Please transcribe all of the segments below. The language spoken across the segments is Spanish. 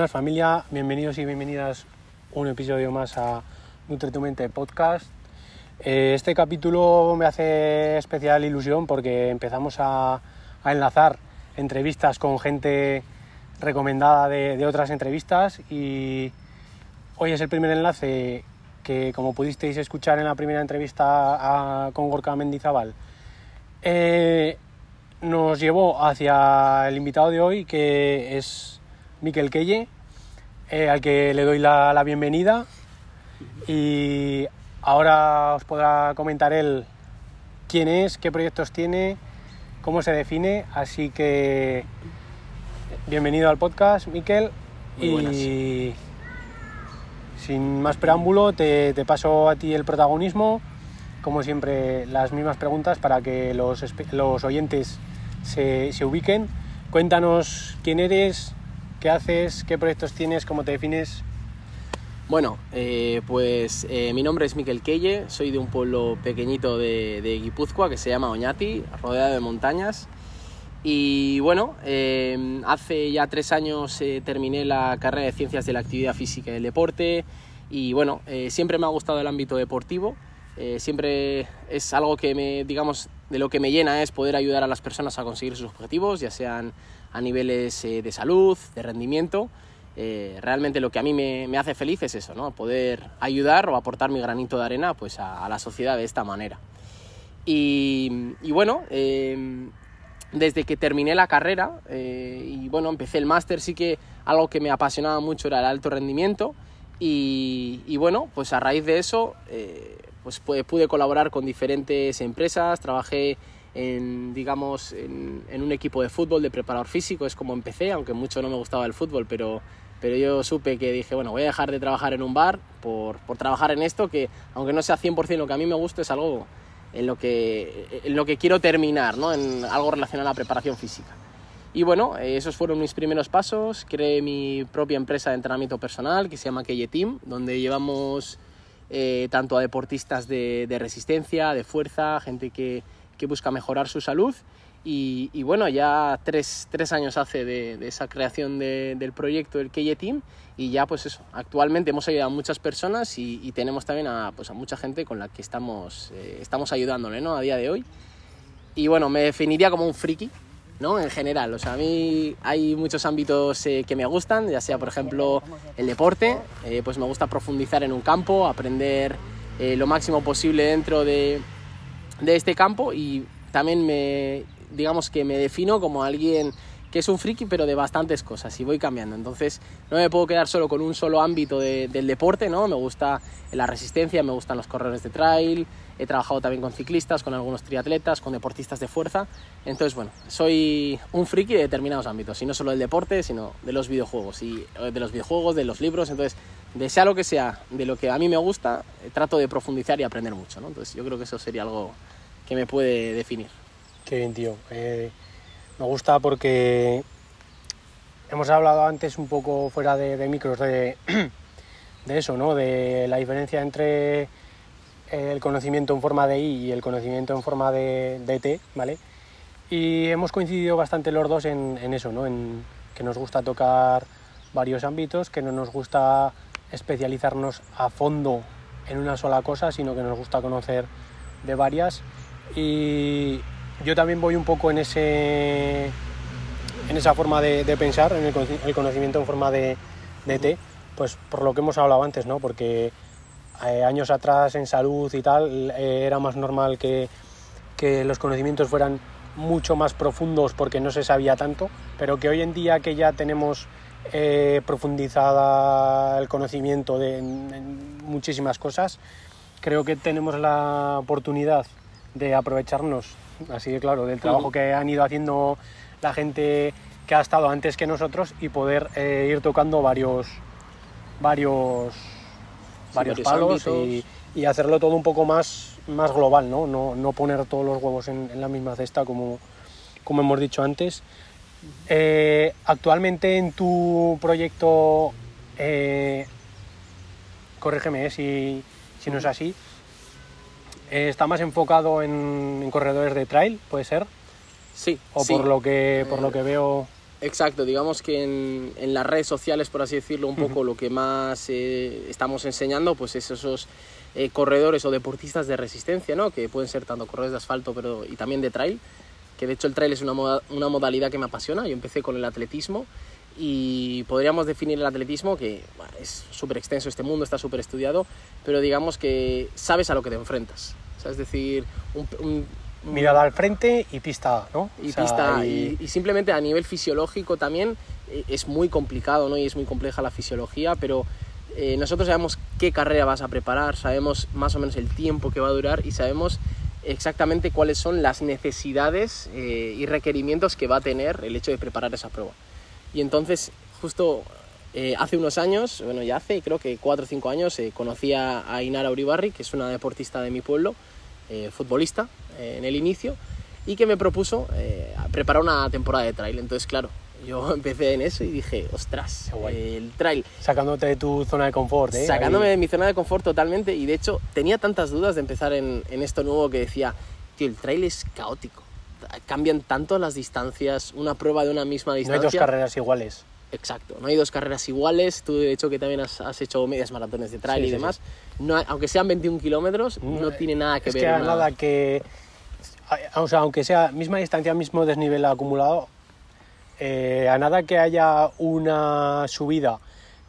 Buenas familia, bienvenidos y bienvenidas un episodio más a Nutre tu Mente Podcast. Eh, este capítulo me hace especial ilusión porque empezamos a, enlazar entrevistas con gente recomendada de, de, otras entrevistas y hoy es el primer enlace que como pudisteis escuchar en la primera entrevista con Gorka Mendizábal eh, nos llevó hacia el invitado de hoy que es Miquel Keye eh, al que le doy la, la bienvenida y ahora os podrá comentar él quién es, qué proyectos tiene, cómo se define, así que bienvenido al podcast, Miquel. Y sin más preámbulo, te, te, paso a ti el protagonismo. Como siempre, las mismas preguntas para que los, los oyentes se, se, ubiquen. Cuéntanos quién eres, qué haces, qué proyectos tienes, cómo te defines. Bueno, eh, pues eh, mi nombre es Miquel Keye, soy de un pueblo pequeñito de, de Guipúzcoa que se llama Oñati, rodeado de montañas. Y bueno, eh, hace ya tres años eh, terminé la carrera de Ciencias de la Actividad Física y del Deporte y bueno, eh, siempre me ha gustado el ámbito deportivo, eh, siempre es algo que me, digamos, de lo que me llena es poder ayudar a las personas a conseguir sus objetivos, ya sean a niveles eh, de salud, de rendimiento. Eh, realmente lo que a mí me, hace feliz es eso, ¿no? poder ayudar o aportar mi granito de arena pues, a, la sociedad de esta manera. Y, bueno, eh, desde que terminé la carrera eh, y bueno, empecé el máster, sí que algo que me apasionaba mucho era el alto rendimiento y, bueno, pues a raíz de eso pues pude colaborar con diferentes empresas, trabajé en, digamos, en, en, un equipo de fútbol de preparador físico, es como empecé, aunque mucho no me gustaba el fútbol, pero, pero yo supe que dije, bueno, voy a dejar de trabajar en un bar por, por trabajar en esto, que aunque no sea 100% lo que a mí me gusta, es algo en lo que, en lo que quiero terminar, ¿no? en algo relacionado a la preparación física. Y bueno, esos fueron mis primeros pasos. Creé mi propia empresa de entrenamiento personal que se llama Keye Team, donde llevamos eh, tanto a deportistas de, de, resistencia, de fuerza, gente que, que busca mejorar su salud. Y, y, bueno, ya tres, tres años hace de, de esa creación de, del proyecto del Keye Team y ya pues eso, actualmente hemos ayudado a muchas personas y, y tenemos también a, pues a mucha gente con la que estamos, eh, estamos ayudándole ¿no? a día de hoy. Y bueno, me definiría como un friki, ¿no? En general, o sea, a mí hay muchos ámbitos eh, que me gustan, ya sea por ejemplo el deporte, eh, pues me gusta profundizar en un campo, aprender eh, lo máximo posible dentro de, de este campo y también me, digamos que me defino como alguien que es un friki pero de bastantes cosas y voy cambiando. Entonces no me puedo quedar solo con un solo ámbito de, del deporte, ¿no? Me gusta la resistencia, me gustan los corredores de trail, he trabajado también con ciclistas, con algunos triatletas, con deportistas de fuerza. Entonces, bueno, soy un friki de determinados ámbitos, y no solo del deporte, sino de los videojuegos, y de los videojuegos, de los libros. Entonces, de sea lo que sea, de lo que a mí me gusta, trato de profundizar y aprender mucho, ¿no? Entonces, yo creo que eso sería algo que me puede definir. Qué bien, tío. Eh, me gusta porque hemos hablado antes un poco fuera de, micros de, de, eso, ¿no? De la diferencia entre el conocimiento en forma de I y el conocimiento en forma de, de T, ¿vale? Y hemos coincidido bastante los dos en, en eso, ¿no? En que nos gusta tocar varios ámbitos, que no nos gusta especializarnos a fondo en una sola cosa, sino que nos gusta conocer de varias. Y, yo también voy un poco en, ese, en esa forma de, de pensar, en el, el, conocimiento en forma de, de pues por lo que hemos hablado antes, ¿no? Porque eh, años atrás en salud y tal eh, era más normal que, que los conocimientos fueran mucho más profundos porque no se sabía tanto, pero que hoy en día que ya tenemos eh, profundizada el conocimiento de en, en muchísimas cosas, creo que tenemos la oportunidad de aprovecharnos así de claro, del trabajo que han ido haciendo la gente que ha estado antes que nosotros y poder eh, ir tocando varios varios sí, varios palos y, y, hacerlo todo un poco más, más global, ¿no? No, no poner todos los huevos en, en, la misma cesta como, como hemos dicho antes. Eh, actualmente en tu proyecto, eh, corrígeme si, si no es así, eh, ¿Está más enfocado en, en, corredores de trail, puede ser? Sí. ¿O sí. por, lo que, por lo que veo...? Exacto, digamos que en, en, las redes sociales, por así decirlo, un poco lo que más eh, estamos enseñando, pues es esos eh, corredores o deportistas de resistencia, ¿no? Que pueden ser tanto corredores de asfalto pero, y también de trail, que de hecho el trail es una, moda, una modalidad que me apasiona. Yo empecé con el atletismo y podríamos definir el atletismo, que bueno, es súper extenso este mundo, está súper estudiado, pero digamos que sabes a lo que te enfrentas. O sea, es decir, un, un mirada al frente y pista, ¿no? Y o sea, pista, y... Y, y... simplemente a nivel fisiológico también eh, es muy complicado, ¿no? Y es muy compleja la fisiología, pero eh, nosotros sabemos qué carrera vas a preparar, sabemos más o menos el tiempo que va a durar y sabemos exactamente cuáles son las necesidades eh, y requerimientos que va a tener el hecho de preparar esa prueba. Y entonces, justo eh, hace unos años, bueno, ya hace creo que 4 o 5 años, eh, conocí a, Inara Uribarri, que es una deportista de mi pueblo, eh, futbolista en el inicio, y que me propuso preparar una temporada de trail. Entonces, claro, yo empecé en eso y dije, ostras, el trail. Sacándote de tu zona de confort, ¿eh? Sacándome Ahí. de mi zona de confort totalmente. Y de hecho, tenía tantas dudas de empezar en, en esto nuevo que decía, tío, el trail es caótico. Cambian tanto las distancias, una prueba de una misma distancia. No hay dos carreras iguales. Exacto, no hay dos carreras iguales. Tú, de hecho, que también has, has hecho medias maratones de trail sí, y demás. Sí. No, aunque sean 21 kilómetros, no, no, tiene nada que es ver. Que una... nada que. O sea, aunque sea misma distancia, mismo desnivel acumulado, eh, a nada que haya una subida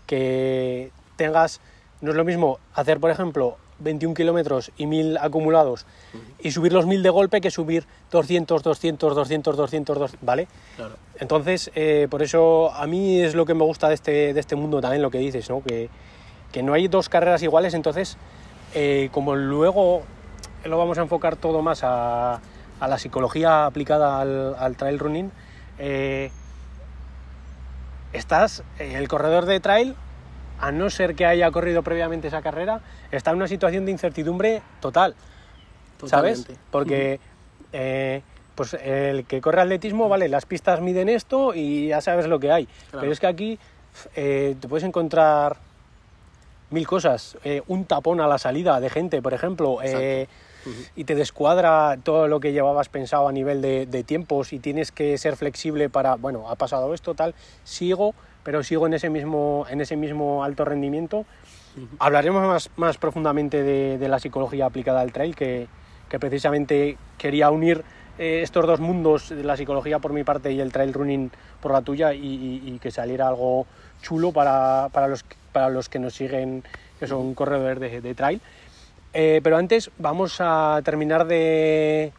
que tengas, no es lo mismo hacer, por ejemplo, 21 kilómetros y 1000 acumulados uh -huh. y subir los 1000 de golpe que subir 200, 200, 200, 200, 200 ¿vale? Claro. Entonces, eh, por eso a mí es lo que me gusta de este, de este mundo también, lo que dices, ¿no? Que, que no hay dos carreras iguales, entonces, eh, como luego lo vamos a enfocar todo más a, a la psicología aplicada al, al trail running, eh, estás, el corredor de trail, a no ser que haya corrido previamente esa carrera, está en una situación de incertidumbre total, Totalmente. ¿sabes? Porque eh, pues el que corre atletismo, vale, las pistas miden esto y ya sabes lo que hay, claro. pero es que aquí eh, te puedes encontrar mil cosas, eh, un tapón a la salida de gente, por ejemplo, uh -huh. y te descuadra todo lo que llevabas pensado a nivel de, de tiempos y tienes que ser flexible para, bueno, ha pasado esto, tal, sigo, pero sigo en ese mismo, en ese mismo alto rendimiento. Hablaremos más, más profundamente de, de, la psicología aplicada al trail, que, que precisamente quería unir eh, estos dos mundos, de la psicología por mi parte y el trail running por la tuya, y, y, y que saliera algo chulo para, para, los, para los que nos siguen, que son corredores de, de trail. Eh, pero antes vamos a terminar de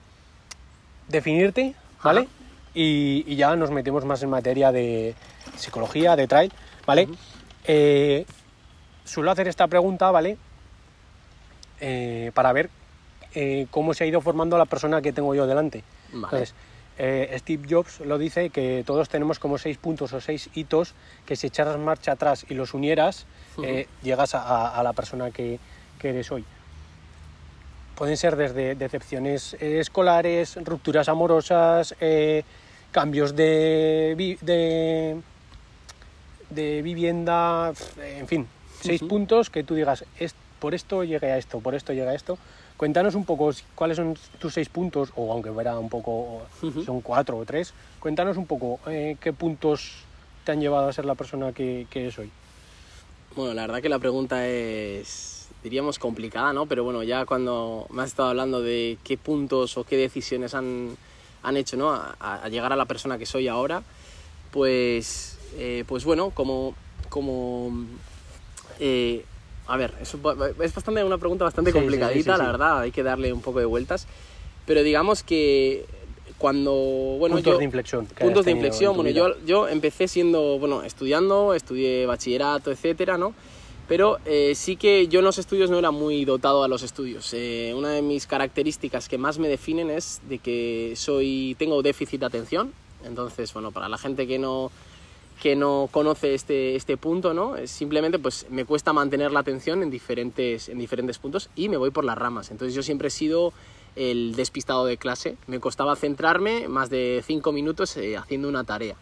definirte, ¿vale? Y, y, ya nos metemos más en materia de psicología, de trail, ¿vale? Uh -huh. eh, suelo hacer esta pregunta, ¿vale? Eh, para ver eh, cómo se ha ido formando la persona que tengo yo delante. Vale. Entonces, eh, Steve Jobs lo dice que todos tenemos como seis puntos o seis hitos que si echaras marcha atrás y los unieras, uh -huh. llegas a, a, la persona que, que eres hoy pueden ser desde decepciones escolares, rupturas amorosas, cambios de, de, de, vivienda, en fin, seis uh -huh. puntos que tú digas, es, por esto llegué a esto, por esto llegué a esto. Cuéntanos un poco cuáles son tus seis puntos, o aunque fuera un poco, uh -huh. son cuatro o tres, cuéntanos un poco eh, qué puntos te han llevado a ser la persona que, que eres hoy. Bueno, la verdad que la pregunta es diríamos complicada, ¿no? Pero bueno, ya cuando me has estado hablando de qué puntos o qué decisiones han, han hecho, ¿no? A, a, llegar a la persona que soy ahora, pues, eh, pues bueno, como, como eh, a ver, es, es bastante una pregunta bastante sí, complicadita, sí, sí, la verdad, hay que darle un poco de vueltas, pero digamos que cuando bueno puntos yo, de inflexión puntos de inflexión bueno yo yo empecé siendo bueno estudiando estudié bachillerato etcétera no pero eh, sí que yo en los estudios no era muy dotado a los estudios. Eh, una de mis características que más me definen es de que soy, tengo déficit de atención. Entonces, bueno, para la gente que no, que no conoce este, este punto, ¿no? simplemente pues me cuesta mantener la atención en diferentes, en diferentes puntos y me voy por las ramas. Entonces yo siempre he sido el despistado de clase. Me costaba centrarme más de cinco minutos eh, haciendo una tarea.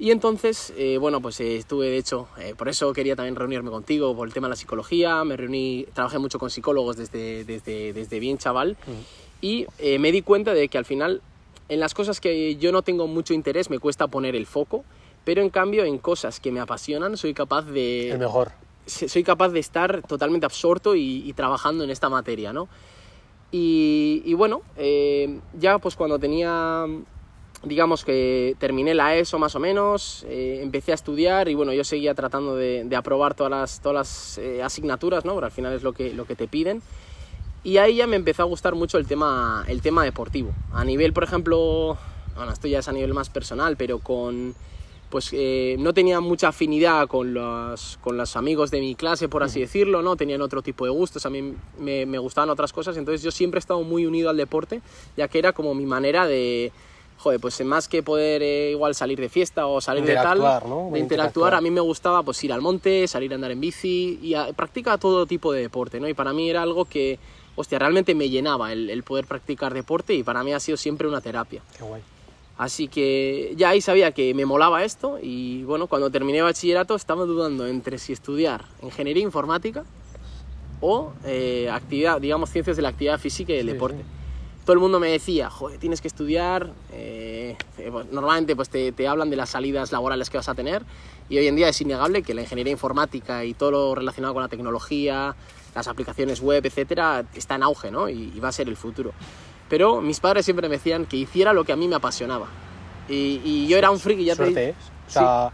Y entonces, eh, bueno, pues eh, estuve, de hecho, eh, por eso quería también reunirme contigo por el tema de la psicología, me reuní, trabajé mucho con psicólogos desde, desde, desde bien chaval uh -huh. y me di cuenta de que al final en las cosas que yo no tengo mucho interés me cuesta poner el foco, pero en cambio en cosas que me apasionan soy capaz de... El mejor. Soy capaz de estar totalmente absorto y, y trabajando en esta materia, ¿no? Y, y bueno, eh, ya pues cuando tenía, digamos que terminé la ESO más o menos, eh, empecé a estudiar y bueno, yo seguía tratando de, de aprobar todas las, todas las eh, asignaturas, ¿no? Porque al final es lo que, lo que te piden. Y ahí ya me empezó a gustar mucho el tema, el tema deportivo. A nivel, por ejemplo, bueno, esto ya es a nivel más personal, pero con, pues eh, no tenía mucha afinidad con los, con los amigos de mi clase, por así decirlo, ¿no? Tenían otro tipo de gustos, a mí me, me gustaban otras cosas, entonces yo siempre he estado muy unido al deporte, ya que era como mi manera de, joder, pues más que poder eh, igual salir de fiesta o salir de tal, Interactuar, ¿no? de interactuar, a mí me gustaba pues ir al monte, salir a andar en bici y a, practicar todo tipo de deporte, ¿no? Y para mí era algo que, hostia, realmente me llenaba el, el poder practicar deporte y para mí ha sido siempre una terapia. Qué guay. Así que ya ahí sabía que me molaba esto y bueno, cuando terminé bachillerato estaba dudando entre si estudiar ingeniería informática o eh, actividad, digamos, ciencias de la actividad física y del Sí, deporte. sí. Todo el mundo me decía, joder, tienes que estudiar, eh, eh, pues, normalmente pues te, te hablan de las salidas laborales que vas a tener y hoy en día es innegable que la ingeniería informática y todo lo relacionado con la tecnología, las aplicaciones web, etcétera, está en auge, ¿no? Y, y va a ser el futuro. Pero mis padres siempre me decían que hiciera lo que a mí me apasionaba. Y, y yo era un friki, ya te Suerte, digo. ¿eh? O sea,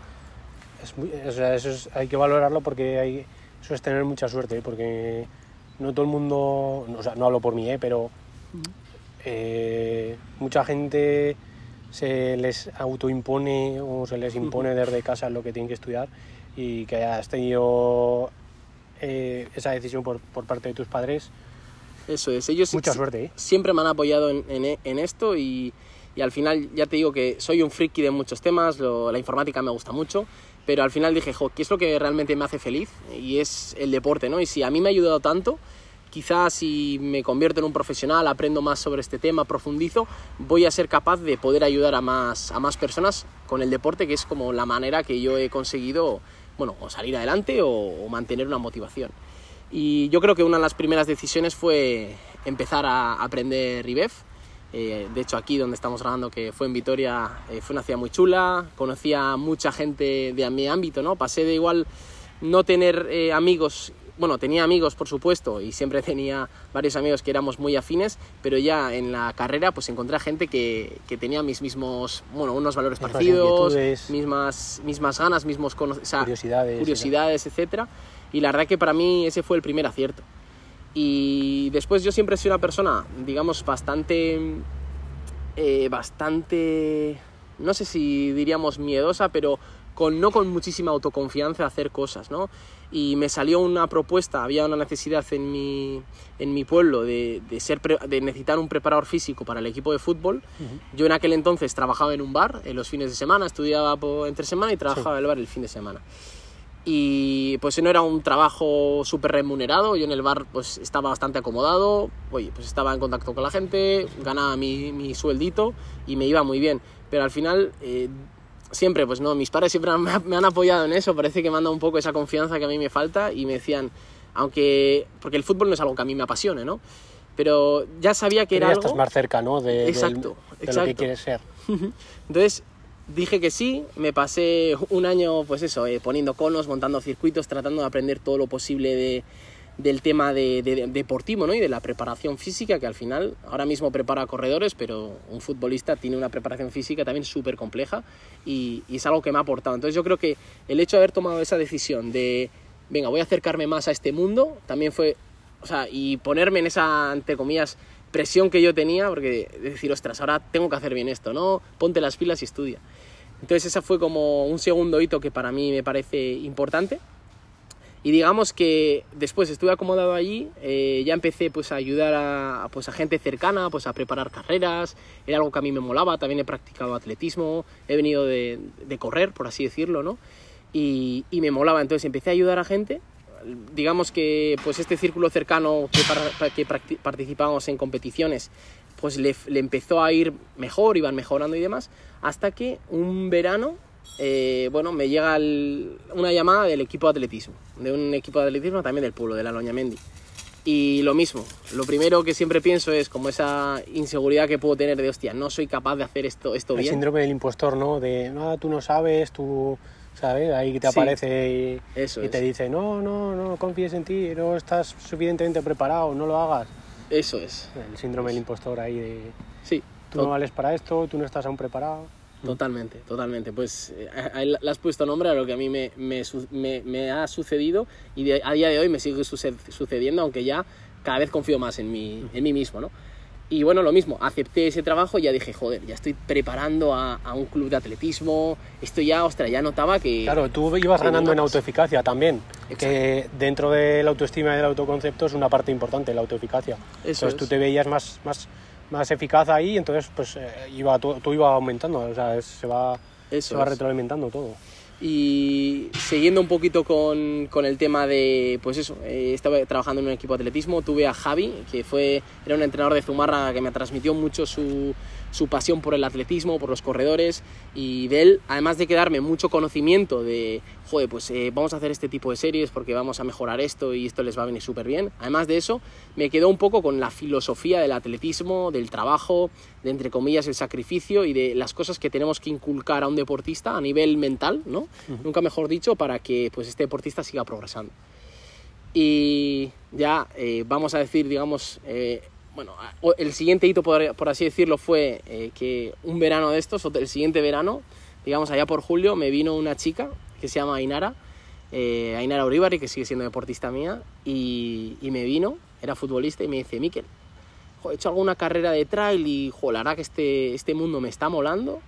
es muy- o sea, eso es- hay que valorarlo porque hay, eso es tener mucha suerte, ¿eh? porque no todo el mundo, no, o sea, no hablo por mí, ¿eh? pero eh, mucha gente se les autoimpone o se les impone desde casa lo que tienen que estudiar y que hayas tenido eh, esa decisión por, por parte de tus padres, Eso es, ellos mucha suerte. ¿eh? siempre me han apoyado en, en- en esto y, y al final ya te digo que soy un friki de muchos temas, lo- la informática me gusta mucho, pero al final dije, jo, ¿qué es lo que realmente me hace feliz? Y es el deporte, ¿no? Y si a mí me ha ayudado tanto, quizás si me convierto en un profesional, aprendo más sobre este tema, profundizo, voy a ser capaz de poder ayudar a más, a más personas con el deporte, que es como la manera que yo he conseguido, bueno, o salir adelante o, o mantener una motivación. Y yo creo que una de las primeras decisiones fue empezar a aprender IBEF. Eh, de hecho, aquí donde estamos grabando, que fue en Vitoria, eh, fue una ciudad muy chula. Conocía a mucha gente de mi ámbito, ¿no? Pasé de igual no tener eh, amigos, bueno, tenía amigos por supuesto y siempre tenía varios amigos que éramos muy afines, pero ya en la carrera pues encontré gente que, que tenía mis mismos, bueno, unos valores Mismas parecidos, mismas, mismas ganas, mismos o sea, Curiosidades. curiosidades, etcétera. Y la verdad que para mí ese fue el primer acierto. Y después yo siempre he sido una persona, digamos, bastante, eh, bastante, no sé si diríamos miedosa, pero con, no con muchísima autoconfianza a hacer cosas, ¿no? Y me salió una propuesta, había una necesidad en mi, en mi pueblo de, de, ser pre- de necesitar un preparador físico para el equipo de fútbol. Yo en aquel entonces trabajaba en un bar en los fines de semana, estudiaba po- entre semana y trabajaba en el bar el fin de semana. Y pues no era un trabajo súper remunerado, yo en el bar pues estaba bastante acomodado, oye, pues estaba en contacto con la gente, ganaba mi, mi sueldito y me iba muy bien, pero al final eh, siempre, pues no, mis padres siempre me, me han apoyado en eso, parece que me han dado un poco esa confianza que a mí me falta y me decían, aunque, porque el fútbol no es algo que a mí me apasione, ¿no? Pero ya sabía que Pero era ya algo... estás más cerca, ¿no? De, del- Exacto, de lo que exacto. quieres ser. Entonces dije que sí, me pasé un año, pues eso, eh, poniendo conos, montando circuitos, tratando de aprender todo lo posible de, del tema de, de- de- deportivo ¿no? y de la preparación física, que al final ahora mismo prepara corredores, pero un futbolista tiene una preparación física también súper compleja y, y es algo que me ha aportado. Entonces yo creo que el hecho de haber tomado esa decisión de, venga, voy a acercarme más a este mundo, también fue, o sea, y ponerme en esa, entre comillas, presión que yo tenía, porque de decir, ostras, ahora tengo que hacer bien esto, ¿no? Ponte las pilas y estudia. Entonces esa fue como un segundo hito que para mí me parece importante. Y digamos que después estuve acomodado allí, eh, ya empecé pues a ayudar a, pues, a gente cercana, pues a preparar carreras, era algo que a mí me molaba, también he practicado atletismo, he venido de, de correr, por así decirlo, ¿no? Y, y me molaba, entonces empecé a ayudar a gente, digamos que pues este círculo cercano que, para- en competiciones, pues le empezó a ir mejor, iban mejorando y demás, hasta que un verano, eh, bueno, me llega el- una llamada del equipo de atletismo, de un equipo de atletismo también del pueblo, de la Loñamendi. Y lo mismo, lo primero que siempre pienso es como esa inseguridad que puedo tener de, hostia, no soy capaz de hacer esto, esto El bien. síndrome del impostor, ¿no? De, no, tú no sabes, tú, ¿sabes? Ahí te Sí. aparece y, Eso y te dice, no, no, no confíes en ti, no estás suficientemente preparado, no lo hagas. Eso es. El síndrome del impostor ahí de, Sí, tú no vales para esto, tú no estás aún preparado. Totalmente, totalmente. Pues eh, has puesto nombre a lo que a mí me, me me- me ha sucedido y de- a día de hoy me sigue suce- sucediendo, aunque ya cada vez confío más en mí, en mí mismo, ¿no? Y bueno, lo mismo, acepté ese trabajo y ya dije, joder, ya estoy preparando a, a un club de atletismo, esto ya, ostras, ya notaba que... Claro, tú ibas ganando en autoeficacia también, Exacto. que dentro de la autoestima y del autoconcepto es una parte importante, la autoeficacia. Eso entonces es. tú te veías más, más, más eficaz ahí, entonces pues eh, iba, tú, tú ibas aumentando, o sea, es- se va, Eso se va retroalimentando todo. Y siguiendo un poquito con, con el tema de, pues eso, eh, estaba trabajando en un equipo de atletismo, tuve a Javi, que fue, era un entrenador de Zumarra que me transmitió mucho su, su pasión por el atletismo, por los corredores, y de él, además de quedarme mucho conocimiento de, joder, pues eh, vamos a hacer este tipo de series porque vamos a mejorar esto y esto les va a venir súper bien. Además de eso, me quedó un poco con la filosofía del atletismo, del trabajo, de entre comillas el sacrificio y de las cosas que tenemos que inculcar a un deportista a nivel mental, ¿no? Nunca mejor dicho, para que pues este deportista siga progresando. Y ya eh, vamos a decir, digamos, eh, bueno, el siguiente hito, por, por así decirlo, fue eh, que un verano de estos, o el siguiente verano, digamos allá por julio, me vino una chica que se llama Ainara, eh, Ainara Uribarri, que sigue siendo deportista mía, y, me vino, era futbolista, y me dice, Miquel, he hecho alguna carrera de trail y jo, la verdad que este, este mundo me está molando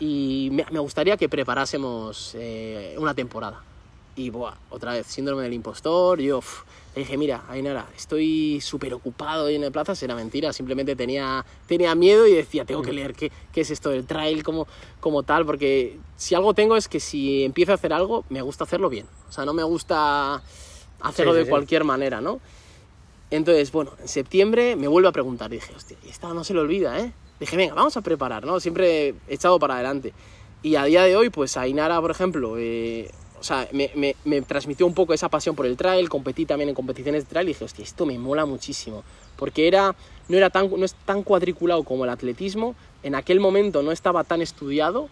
y me, me gustaría que preparásemos eh, una temporada. Y buah, otra vez, síndrome del impostor, yo uf, le dije, mira, Ainara, estoy súper ocupado hoy en el plaza, era mentira, simplemente tenía, tenía miedo y decía, tengo que leer qué, qué es esto del trail como, como tal, porque si algo tengo es que si empiezo a hacer algo, me gusta hacerlo bien. O sea, no me gusta hacerlo Sí, de sí. cualquier manera, ¿no? Entonces, bueno, en septiembre me vuelve a preguntar. Dije, hostia, y esta no se le olvida, ¿eh? Dije, venga, vamos a preparar, ¿no? Siempre he echado para adelante. Y a día de hoy, pues Ainara, por ejemplo, eh, o sea, me, me- me transmitió un poco esa pasión por el trail, competí también en competiciones de trail y dije, hostia, esto me mola muchísimo. Porque era, no, era tan, no es tan cuadriculado como el atletismo, en aquel momento no estaba tan estudiado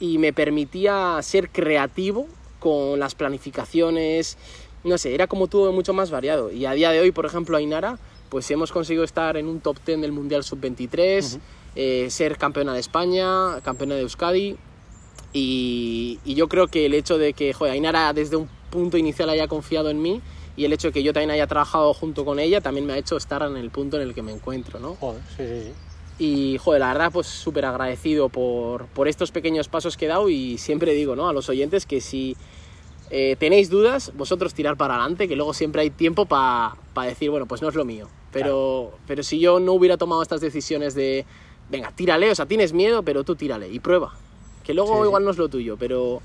y me permitía ser creativo con las planificaciones, no sé, era como todo mucho más variado. Y a día de hoy, por ejemplo, Ainara, pues hemos conseguido estar en un top 10 del Mundial Sub-23, eh, ser campeona de España, campeona de Euskadi. Y, y yo creo que el hecho de que joder, Ainara desde un punto inicial haya confiado en mí y el hecho de que yo también haya trabajado junto con ella también me ha hecho estar en el punto en el que me encuentro, ¿no? Joder, sí, sí, sí. Y, joder, la verdad, pues súper agradecido por, por estos pequeños pasos que he dado y siempre digo, ¿no? A los oyentes que si eh, tenéis dudas, vosotros tirar para adelante, que luego siempre hay tiempo para decir, bueno, pues no es lo mío. Pero, pero si yo no hubiera tomado estas decisiones de, venga, tírale, o sea, tienes miedo, pero tú tírale y prueba. Que luego Sí, sí. igual no es lo tuyo, pero...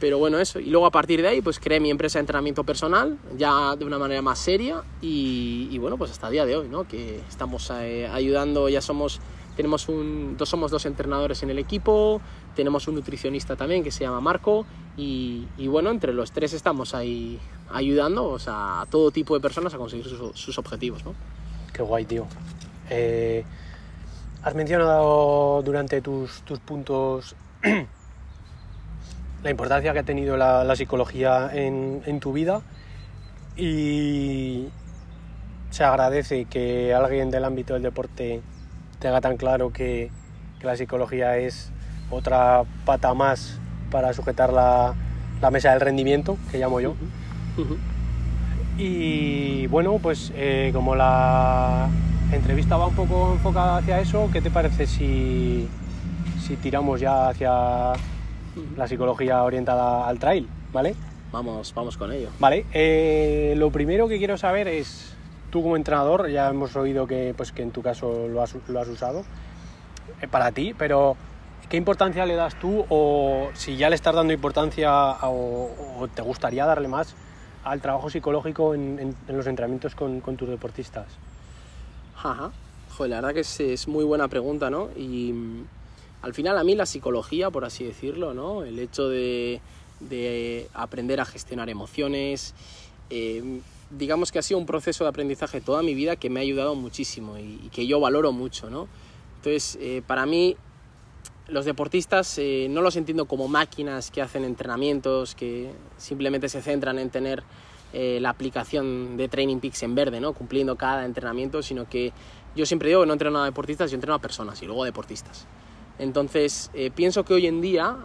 Pero bueno, eso. Y luego a partir de ahí, pues creé mi empresa de entrenamiento personal, ya de una manera más seria. Y, y bueno, pues hasta el día de hoy, ¿no? Que estamos eh, ayudando, ya somos, tenemos un, dos, somos dos entrenadores en el equipo, tenemos un nutricionista también que se llama Marco. Y, y bueno, entre los tres estamos ahí ayudando o sea, a todo tipo de personas a conseguir sus, sus objetivos, ¿no? Qué guay, tío. Eh, has mencionado durante tus, tus puntos la importancia que ha tenido la, la psicología en, en tu vida y se agradece que alguien del ámbito del deporte tenga tan claro que, que la psicología es otra pata más para sujetar la, la mesa del rendimiento, que llamo yo. Y bueno, pues eh, como la entrevista va un poco enfocada hacia eso, ¿qué te parece si, si tiramos ya hacia la psicología orientada al trail? ¿Vale? Vamos, vamos con ello. Vale, eh, lo primero que quiero saber es, tú como entrenador, ya hemos oído que, pues, que en tu caso lo has, lo has usado, eh, para ti, pero ¿qué importancia le das tú o si ya le estás dando importancia o, o te gustaría darle más al trabajo psicológico en, en- en los entrenamientos con, con tus deportistas? Ajá. Joder, la verdad que es, es muy buena pregunta, ¿no? Y al final a mí la psicología, por así decirlo, ¿no? El hecho de, de aprender a gestionar emociones, eh, digamos que ha sido un proceso de aprendizaje toda mi vida que me ha ayudado muchísimo y, que yo valoro mucho, ¿no? Entonces, eh, para mí, los deportistas eh, no los entiendo como máquinas que hacen entrenamientos, que simplemente se centran en tener la aplicación de Training Peaks en verde, ¿no? Cumpliendo cada entrenamiento, sino que yo siempre digo que no entreno a deportistas, yo entreno a personas y luego a deportistas. Entonces, pienso que hoy en día,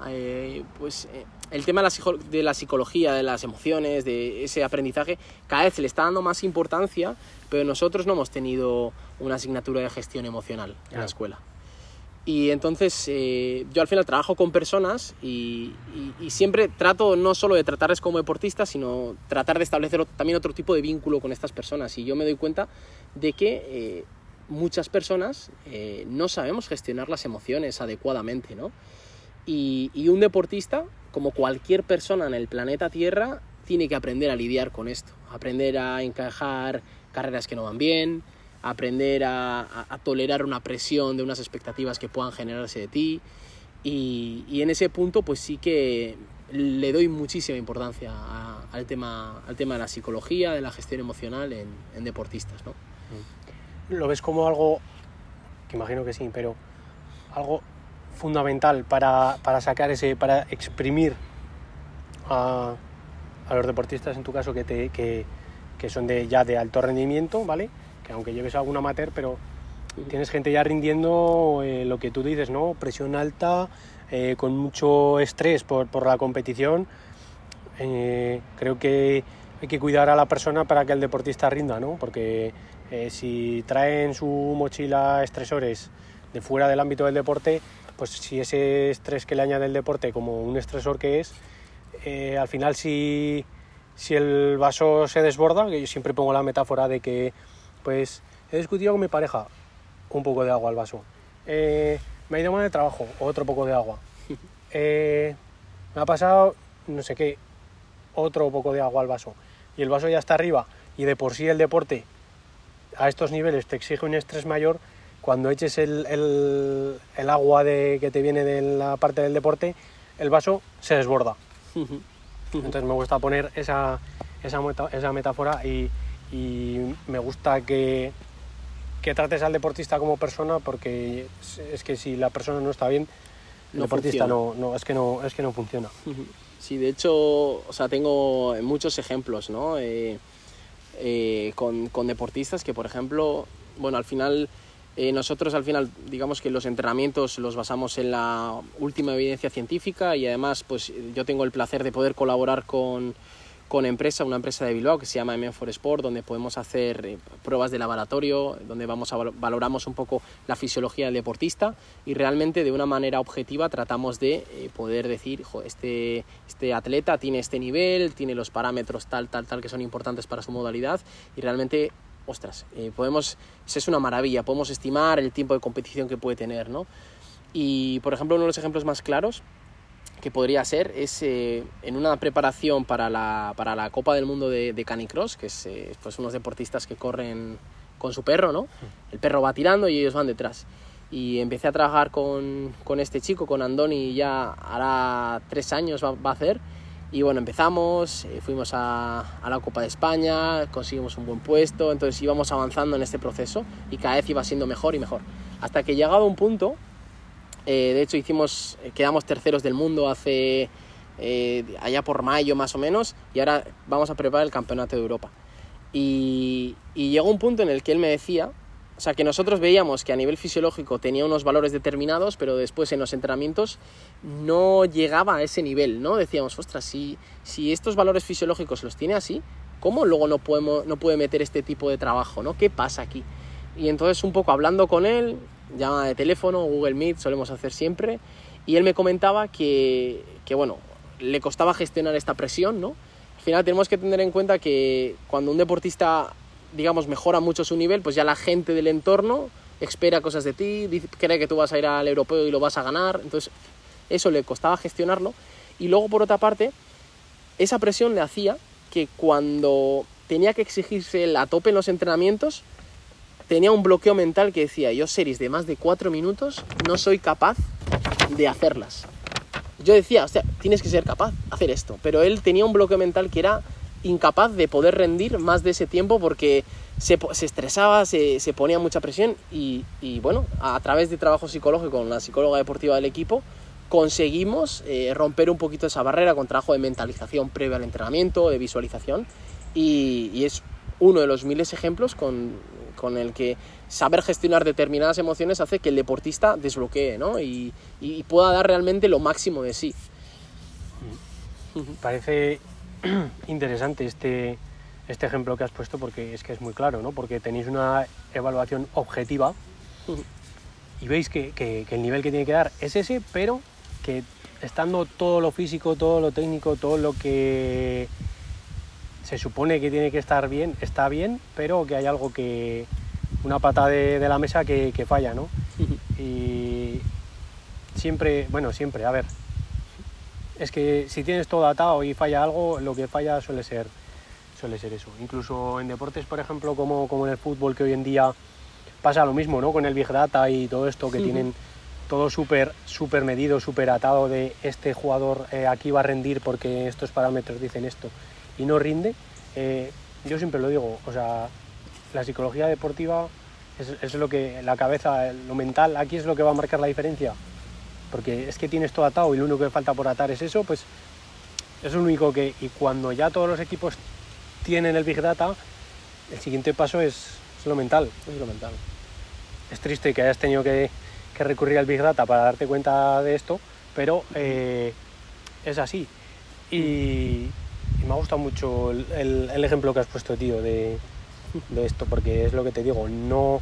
pues el tema de la, psicología, de las emociones, de ese aprendizaje, cada vez se le está dando más importancia, pero nosotros no hemos tenido una asignatura de gestión emocional en la escuela. Y entonces eh, yo al final trabajo con personas y, siempre trato no solo de tratarles como deportistas, sino tratar de establecer también otro tipo de vínculo con estas personas. Y yo me doy cuenta de que eh, muchas personas eh, no sabemos gestionar las emociones adecuadamente, ¿no? Y, un deportista, como cualquier persona en el planeta Tierra, tiene que aprender a lidiar con esto, aprender a encajar carreras que no van bien, aprender a, tolerar una presión de unas expectativas que puedan generarse de ti. Y, en ese punto, pues sí que le doy muchísima importancia al, tema, al tema de la psicología, de la gestión emocional en, deportistas. ¿no? ¿Lo ves como algo, que imagino que sí, pero algo fundamental para, para sacar ese, para exprimir a, a, los deportistas, en tu caso, que, te, que, que son de, ya de alto rendimiento, ¿vale? Que aunque lleves algún amateur, pero tienes gente ya rindiendo eh, lo que tú dices, ¿no? Presión alta, eh, con mucho estrés por, por la competición. Eh, creo que hay que cuidar a la persona para que el deportista rinda, ¿no? Porque si traen su mochila estresores de fuera del ámbito del deporte, pues si ese estrés que le añade el deporte como un estresor que es, eh, al final si, si el vaso se desborda, que yo siempre pongo la metáfora de que pues he discutido con mi pareja, un poco de agua al vaso. Eh, me ha ido mal de trabajo, otro poco de agua. Eh, me ha pasado no sé qué, otro poco de agua al vaso. Y el vaso ya está arriba y de por sí el deporte a estos niveles te exige un estrés mayor, cuando eches el, el, agua de, que te viene de la parte del deporte, el vaso se desborda. Entonces me gusta poner esa, esa, esa metáfora y, y, me gusta que, que, trates al deportista como persona porque es que si la persona no está bien, el deportista no, no, es que no, es que no funciona. Sí, de hecho, o sea, tengo muchos ejemplos, ¿no? Eh, eh, con, con deportistas que, por ejemplo, bueno, al final eh, nosotros al final, digamos que los entrenamientos los basamos en la última evidencia científica y además pues yo tengo el placer de poder colaborar con, con empresa, una empresa de Bilbao que se llama M for Sport, donde podemos hacer eh, pruebas de laboratorio, donde vamos a valoramos un poco la fisiología del deportista y realmente de una manera objetiva tratamos de eh, poder decir, este, este atleta tiene este nivel, tiene los parámetros tal, tal, tal que son importantes para su modalidad y realmente ostras, eh, podemos, es una maravilla, podemos estimar el tiempo de competición que puede tener, ¿no? Y, por ejemplo, uno de los ejemplos más claros que podría ser es eh, en una preparación para la, para la Copa del Mundo de, de Canicross, que es eh, pues unos deportistas que corren con su perro, ¿no? El perro va tirando y ellos van detrás. Y empecé a trabajar con, con este chico, con Andoni, ya hará tres años va, va a hacer, y bueno, empezamos, eh, fuimos a, la Copa de España, conseguimos un buen puesto, entonces íbamos avanzando en este proceso y cada vez iba siendo mejor y mejor. Hasta que llegado a un punto, eh, de hecho hicimos, eh, quedamos terceros del mundo hace allá por mayo más o menos y ahora vamos a preparar el Campeonato de Europa. Y, y llegó un punto en el que él me decía, o sea, que nosotros veíamos que a nivel fisiológico tenía unos valores determinados, pero después en los entrenamientos no llegaba a ese nivel, ¿no? Decíamos, ostras, si, si estos valores fisiológicos los tiene así, ¿cómo luego no, podemos, no puede meter este tipo de trabajo, ¿no? ¿Qué pasa aquí? Y entonces un poco hablando con él, llamada de teléfono, Google Meet, solemos hacer siempre, y él me comentaba que, que bueno, le costaba gestionar esta presión, ¿no? Al final tenemos que tener en cuenta que cuando un deportista digamos, mejora mucho su nivel, pues ya la gente del entorno espera cosas de ti, cree que tú vas a ir al europeo y lo vas a ganar, entonces eso le costaba gestionarlo. Y luego, por otra parte, esa presión le hacía que cuando tenía que exigirse a tope en los entrenamientos, tenía un bloqueo mental que decía, yo series de más de cuatro minutos no soy capaz de hacerlas. Yo decía, o sea, tienes que ser capaz de hacer esto, pero él tenía un bloqueo mental que era incapaz de poder rendir más de ese tiempo porque se, se estresaba, se, se, ponía mucha presión y, y, bueno, a través de trabajo psicológico con la psicóloga deportiva del equipo conseguimos eh, romper un poquito esa barrera con trabajo de mentalización previo al entrenamiento, de visualización y, y es uno de los miles ejemplos con, con, el que saber gestionar determinadas emociones hace que el deportista desbloquee ¿no? y, y pueda dar realmente lo máximo de sí. Parece interesante este, este ejemplo que has puesto porque es que es muy claro, ¿no? Porque tenéis una evaluación objetiva y veis que, que, que, el nivel que tiene que dar es ese, pero que estando todo lo físico, todo lo técnico, todo lo que se supone que tiene que estar bien, está bien, pero que hay algo que, una pata de, de la mesa que, que falla, ¿no? Y siempre, bueno, siempre, a ver, es que si tienes todo atado y falla algo, lo que falla suele ser, suele ser eso. Incluso en deportes, por ejemplo, como, como en el fútbol, que hoy en día pasa lo mismo, ¿no? Con el Big Data y todo esto, que tienen todo súper super medido, súper atado de este jugador eh, aquí va a rendir porque estos parámetros dicen esto y no rinde. Eh, yo siempre lo digo, o sea, la psicología deportiva es, lo que, la cabeza, lo mental, aquí es lo que va a marcar la diferencia porque es que tienes todo atado y lo único que falta por atar es eso, pues es lo único que... Y cuando ya todos los equipos tienen el Big Data, el siguiente paso es, es lo mental. Es lo mental. Es triste que hayas tenido que, que, recurrir al Big Data para darte cuenta de esto, pero eh, es así. Y, y, me ha gustado mucho el, el, el, ejemplo que has puesto, tío, de, de esto, porque es lo que te digo, no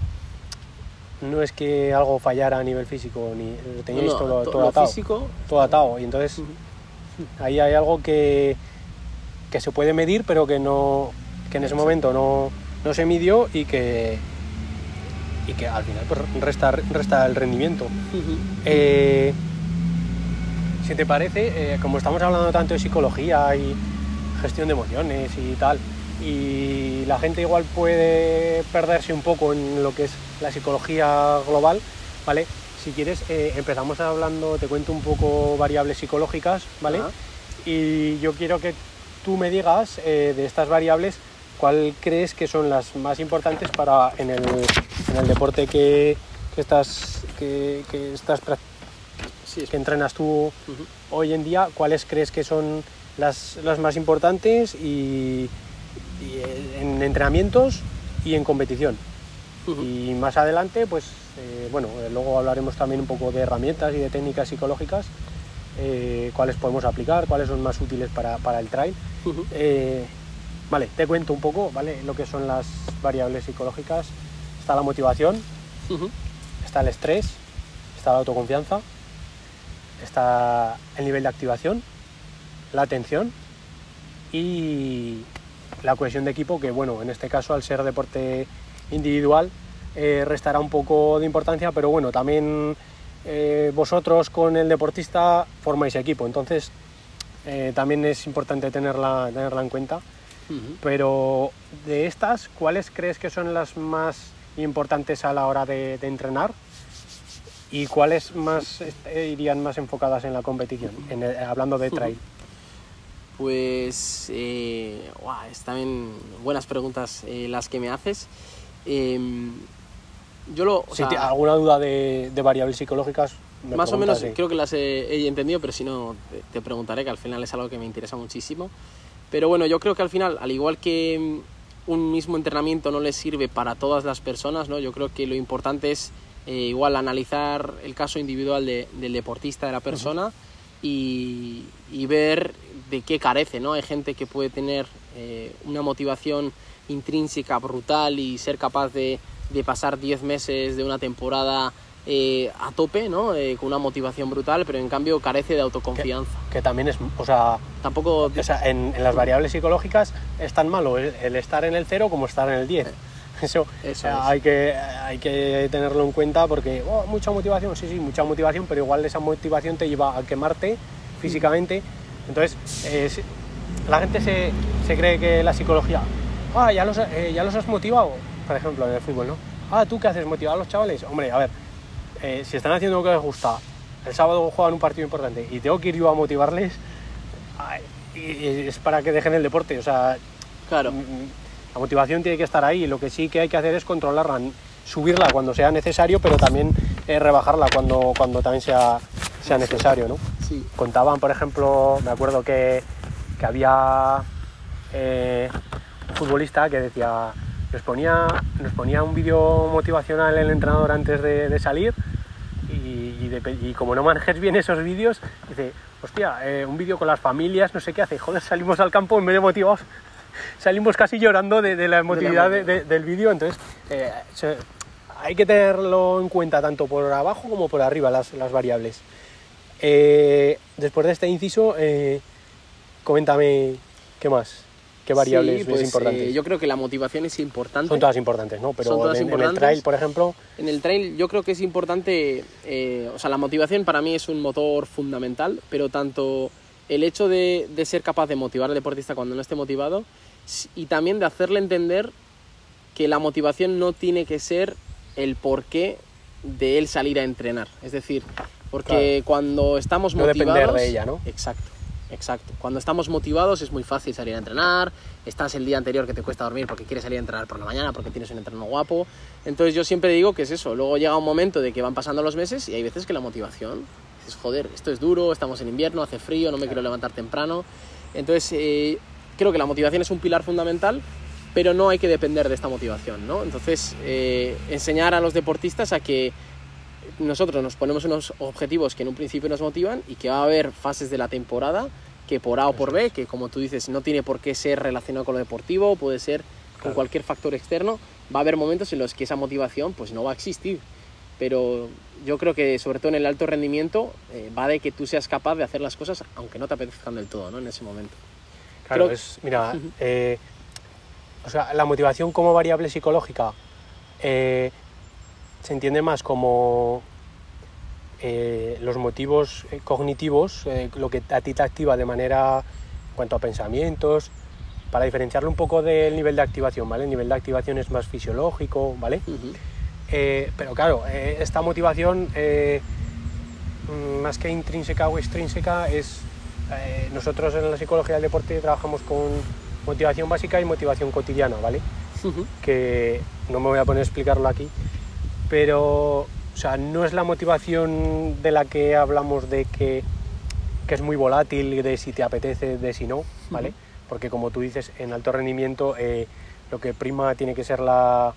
no es que algo fallara a nivel físico, ni teníais no, todo, to- todo lo atado. físico- Todo atado. Y entonces ahí hay algo que, que se puede medir, pero que no que en ese momento no, no se midió y que y que al final pues, resta, resta el rendimiento. Eh, si te parece, eh, como estamos hablando tanto de psicología y gestión de emociones y tal, y la gente igual puede perderse un poco en lo que es la psicología global, ¿vale? Si quieres, eh, empezamos hablando, te cuento un poco variables psicológicas, ¿vale? Y yo quiero que tú me digas eh, de estas variables cuál crees que son las más importantes para en el, en el deporte que, que estás que, que estás Sí, es- que entrenas tú hoy en día, cuáles crees que son las, las más importantes y, y, en entrenamientos y en competición. Y más adelante, pues eh, bueno, eh, luego hablaremos también un poco de herramientas y de técnicas psicológicas, eh, cuáles podemos aplicar, cuáles son más útiles para, para el trail. Eh, vale, te cuento un poco, ¿vale? Lo que son las variables psicológicas. Está la motivación, está el estrés, está la autoconfianza, está el nivel de activación, la atención y la cohesión de equipo, que bueno, en este caso al ser deporte individual eh, restará un poco de importancia, pero bueno, también eh, vosotros con el deportista formáis equipo, entonces eh, también es importante tenerla, tenerla en cuenta. Pero de estas, ¿cuáles crees que son las más importantes a la hora de, de entrenar? ¿Y cuáles más irían más enfocadas en la competición? En el- hablando de trail. Pues, eh, guau, están buenas preguntas eh, las que me haces. Em, yo lo, o si sea, te- alguna duda de, de variables psicológicas, me más o menos creo que las he, he entendido, pero si no te, te preguntaré, que al final es algo que me interesa muchísimo. Pero bueno, yo creo que al final, al igual que mm, un mismo entrenamiento no les sirve para todas las personas, ¿no? yo creo que lo importante es eh, igual analizar el caso individual de- del deportista, de la persona, y, y ver de qué carece. ¿no? Hay gente que puede tener eh, una motivación intrínseca brutal y ser capaz de, de pasar 10 meses de una temporada eh, a tope, ¿no? Eh, con una motivación brutal, pero en cambio carece de autoconfianza. Que también es, o sea, Tampoco... o sea, en, en las variables psicológicas es tan malo el, el estar en el 0 como estar en el 10. Eso, Eso eh, es. hay, que, hay que tenerlo en cuenta porque oh, mucha motivación, sí, sí, mucha motivación, pero igual esa motivación te lleva a quemarte físicamente. Entonces, eh, la gente se, se cree que la psicología, ah, ya los, eh, ya los has motivado, por ejemplo, en el fútbol, ¿no? Ah, ¿tú qué haces? ¿Motivar a los chavales? Hombre, a ver, eh, si están haciendo lo que les gusta, el sábado juegan un partido importante y tengo que ir yo a motivarles, ay, y es para que dejen el deporte. O sea, Claro, mm, la motivación tiene que estar ahí. Lo que sí que hay que hacer es controlarla, subirla cuando sea necesario, pero también eh, rebajarla cuando, cuando también sea, sea necesario, ¿no? Sí. Contaban, por ejemplo, me acuerdo que, que había eh, un futbolista que decía, nos ponía, nos ponía un vídeo motivacional el entrenador antes de, de salir y, y de- y como no manejes bien esos vídeos, dice, hostia, eh, un vídeo con las familias, no sé qué hace, joder, salimos al campo en vez de motivados, salimos casi llorando de, de la emotividad de- de- del vídeo, entonces eh, hay que tenerlo en cuenta tanto por abajo como por arriba las, las variables. Eh, después de este inciso, eh, coméntame qué más, qué variables Sí, pues, importantes. eh, yo creo que la motivación es importante. Son todas importantes, ¿no? Pero Son todas en, en el trail, por ejemplo, En el trail yo creo que es importante, o sea, la motivación para mí es un motor fundamental, pero tanto el hecho de, de ser capaz de motivar al deportista cuando no esté motivado y también de hacerle entender que la motivación no tiene que ser el porqué de él salir a entrenar. Es decir, porque cuando estamos No motivados... depender de ella, ¿no? Exacto, exacto. Cuando estamos motivados es muy fácil salir a entrenar, estás el día anterior que te cuesta dormir porque quieres salir a entrenar por la mañana, porque tienes un entreno guapo. Entonces yo siempre digo que es eso, luego llega un momento de que van pasando los meses y hay veces que la motivación, dices, joder, esto es duro, estamos en invierno, hace frío, no me quiero levantar temprano. Entonces eh, creo que la motivación es un pilar fundamental, pero no hay que depender de esta motivación, ¿no? Entonces eh, enseñar a los deportistas a que nosotros nos ponemos unos objetivos que en un principio nos motivan y que va a haber fases de la temporada que por A o por B, que como tú dices, no tiene por qué ser relacionado con lo deportivo, puede ser con Claro. cualquier factor externo, va a haber momentos en los que esa motivación pues no va a existir. Pero yo creo que sobre todo en el alto rendimiento eh, va de que tú seas capaz de hacer las cosas aunque no te apetezcan del todo, ¿no? En ese momento. Claro, Creo- es, mira, eh, o sea, la motivación como variable psicológica eh, se entiende más como eh, los motivos eh, cognitivos, eh, lo que a ti te activa de manera en cuanto a pensamientos, para diferenciarlo un poco del nivel de activación, ¿vale? El nivel de activación es más fisiológico, ¿vale? Eh, pero claro, esta motivación, más que intrínseca o extrínseca, es. nosotros en la psicología del deporte trabajamos con motivación básica y motivación cotidiana, ¿vale? Que no me voy a poner a explicarlo aquí, pero. O sea, no es la motivación de la que hablamos de que, que es muy volátil, de si te apetece, de si no, ¿vale? Porque como tú dices, en alto rendimiento eh, lo que prima tiene que ser la,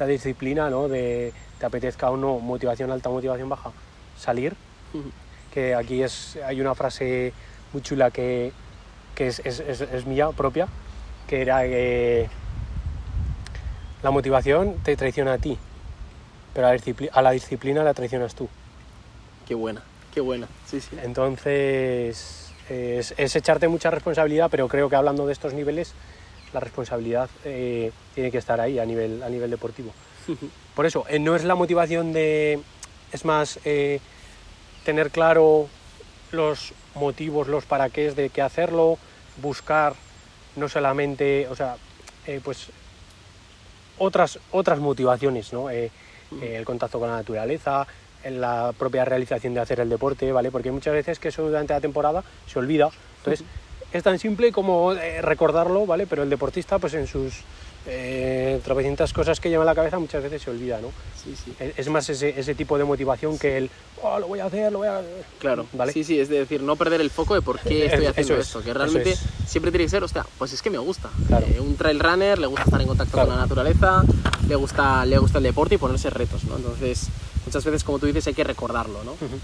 la disciplina, ¿no? De te apetezca o no, motivación alta, motivación baja, salir. Que aquí es, hay una frase muy chula que, que es, es- es- es mía propia, que era que la motivación te traiciona a ti, pero a la, discipli- a la disciplina la traicionas tú. Qué buena, qué buena. Sí, sí. Entonces, es, es echarte mucha responsabilidad, pero creo que hablando de estos niveles, la responsabilidad eh, tiene que estar ahí a nivel, a nivel deportivo. Por eso, eh, no es la motivación de, es más, eh, tener claro los motivos, los para qué de qué hacerlo, buscar no solamente, o sea, pues otras, otras motivaciones, ¿no? Eh, el contacto con la naturaleza, en la propia realización de hacer el deporte, ¿vale? Porque muchas veces que eso durante la temporada se olvida. Entonces, es tan simple como eh, recordarlo, ¿vale? Pero el deportista, pues en sus eh, tropecientas cosas que lleva en la cabeza, muchas veces se olvida, ¿no? Sí, sí. Es más ese, ese tipo de motivación que el, oh, lo voy a hacer, lo voy a... Claro, ¿Vale? sí, sí, es decir, no perder el foco de por qué estoy Eso haciendo es, esto, que realmente es. siempre tiene que ser, hostia, pues es que me gusta. Claro. Eh, un trail runner le gusta estar en contacto Claro. con la naturaleza, le gusta, le gusta el deporte y ponerse retos, ¿no? Entonces, muchas veces, como tú dices, hay que recordarlo, ¿no? Ujú.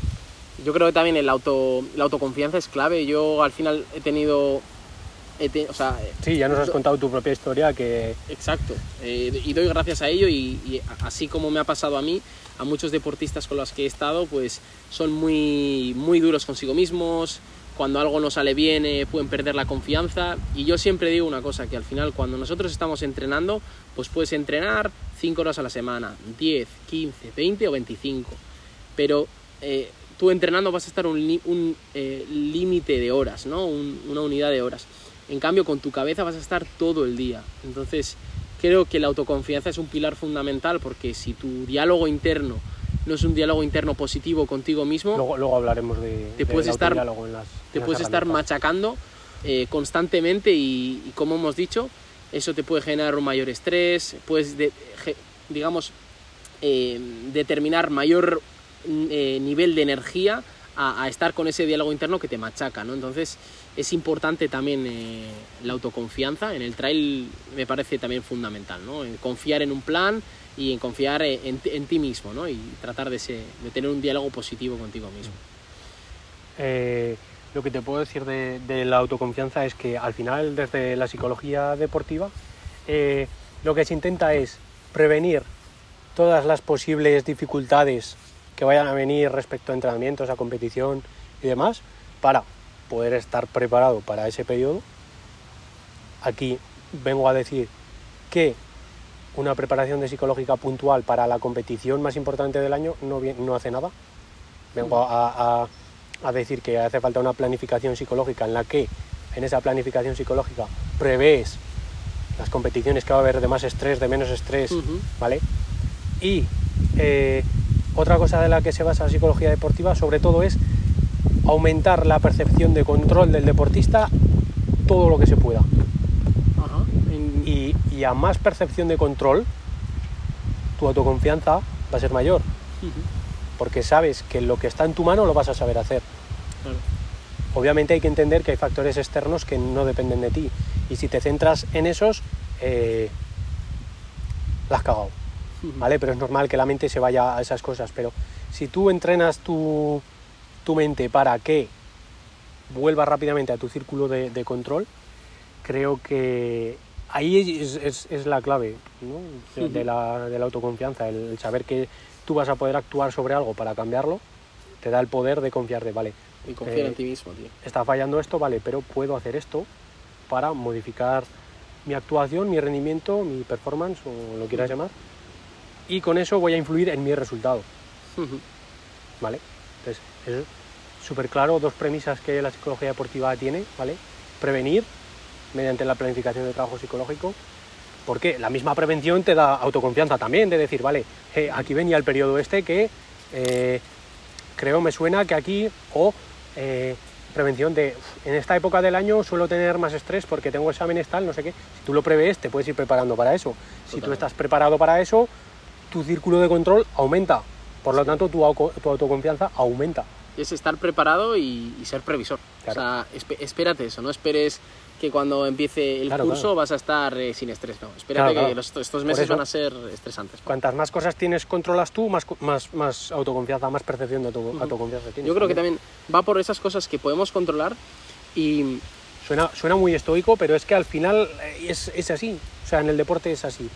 Yo creo que también el auto, la autoconfianza es clave. Yo al final he tenido, o sea, Sí, ya nos has contado tu propia historia que... Exacto, eh, y doy gracias a ello y, y así como me ha pasado a mí, a muchos deportistas con los que he estado, pues son muy, muy duros consigo mismos, cuando algo no sale bien eh, pueden perder la confianza y yo siempre digo una cosa, que al final cuando nosotros estamos entrenando, pues puedes entrenar 5 horas a la semana, 10, 15, 20 o 25, pero eh, tú entrenando vas a estar un, un eh, límite de horas, ¿no? Un- una unidad de horas. En cambio, con tu cabeza vas a estar todo el día. Entonces, creo que la autoconfianza es un pilar fundamental porque si tu diálogo interno no es un diálogo interno positivo contigo mismo, Luego, luego hablaremos de, Te del puedes estar- en las, te puedes estar machacando eh, constantemente y, y, como hemos dicho, eso te puede generar un mayor estrés, puedes, de- digamos, eh, determinar mayor eh, nivel de energía a, a estar con ese diálogo interno que te machaca, ¿no? Entonces es importante también eh, la autoconfianza, en el trail me parece también fundamental, ¿no? En confiar en un plan y en confiar en, en ti- en ti mismo, ¿no? Y tratar de, ese- de tener un diálogo positivo contigo mismo. Eh, lo que te puedo decir de, de la autoconfianza es que al final, desde la psicología deportiva, eh, lo que se intenta es prevenir todas las posibles dificultades que vayan a venir respecto a entrenamientos, a competición y demás, para poder estar preparado para ese periodo. Aquí vengo a decir que una preparación de psicológica puntual para la competición más importante del año no, hace nada. Vengo a, a- a decir que hace falta una planificación psicológica en la que en esa planificación psicológica prevés las competiciones que va a haber de más estrés, de menos estrés. ¿vale? Y eh, otra cosa de la que se basa la psicología deportiva sobre todo es aumentar la percepción de control del deportista todo lo que se pueda. Ajá. Y, y a más percepción de control, tu autoconfianza va a ser mayor, porque sabes que lo que está en tu mano lo vas a saber hacer. Claro. Obviamente hay que entender que hay factores externos que no dependen de ti. Y si te centras en esos, eh, la has cagado. ¿Vale? Pero es normal que la mente se vaya a esas cosas. Pero si tú entrenas tu, tu mente para que vuelva rápidamente a tu círculo de, de control, creo que ahí es, es- es la clave ¿no? de, de la, de la autoconfianza. El, el saber que tú vas a poder actuar sobre algo para cambiarlo, te da el poder de confiarte, ¿vale? Y confiar Eh, en ti mismo, tío. está fallando esto, vale, pero puedo hacer esto para modificar mi actuación, mi rendimiento, mi performance, o lo quieras llamar, y con eso voy a influir en mi resultado. ¿vale? Entonces, es súper claro, dos premisas que la psicología deportiva tiene, ¿vale? Prevenir mediante la planificación de trabajo psicológico, porque la misma prevención te da autoconfianza también, de decir, vale, eh, aquí venía el periodo este que eh, creo me suena que aquí, o eh, prevención de, "Uf, en esta época del año suelo tener más estrés porque tengo exámenes tal, no sé qué, si tú lo prevés te puedes ir preparando para eso. Si tú estás preparado para eso, tu círculo de control aumenta, por lo tanto tu, autoconfianza aumenta. Es estar preparado y, y ser previsor. Claro. O sea, espérate eso, no esperes que cuando empiece el Claro, curso claro. vas a estar eh, sin estrés, no. Espérate que los- estos meses eso- van a ser estresantes. Cuantas más cosas tienes, controlas tú, más, co- más, más autoconfianza, más percepción de auto- autoconfianza tienes. Yo creo que también va por esas cosas que podemos controlar y Suena, suena muy estoico, pero es que al final eh, es, es así. O sea, en el deporte es así.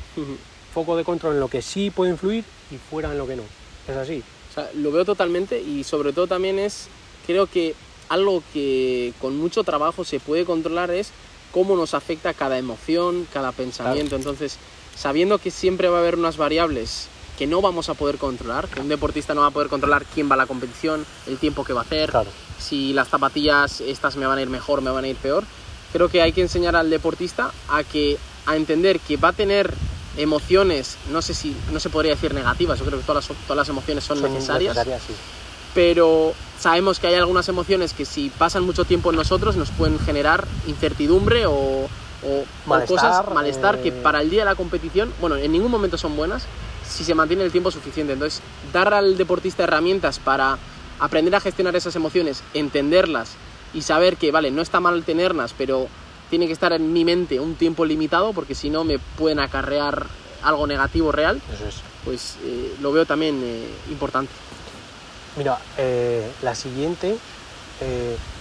Foco de control en lo que sí puede influir y fuera en lo que no. Es así. O sea, lo veo totalmente y sobre todo también es, creo que algo que con mucho trabajo se puede controlar es cómo nos afecta cada emoción, cada pensamiento. Entonces, sabiendo que siempre va a haber unas variables que no vamos a poder controlar, que un deportista no va a poder controlar quién va a la competición, el tiempo que va a hacer, Claro. si las zapatillas estas me van a ir mejor, me van a ir peor. Creo que hay que enseñar al deportista a que a entender que va a tener emociones, no sé si no se podría decir negativas, yo creo que todas las, todas las emociones son, necesarias, sí. pero sabemos que hay algunas emociones que si pasan mucho tiempo en nosotros nos pueden generar incertidumbre o, o- o Malestar, cosas, malestar que eh. para el día de la competición, bueno, en ningún momento son buenas si se mantiene el tiempo suficiente. Entonces, dar al deportista herramientas para aprender a gestionar esas emociones, entenderlas y saber que, vale, no está mal tenerlas, pero tiene que estar en mi mente un tiempo limitado porque si no me pueden acarrear algo negativo real, Eso es. pues eh, lo veo también eh, importante. Mira, eh, la siguiente,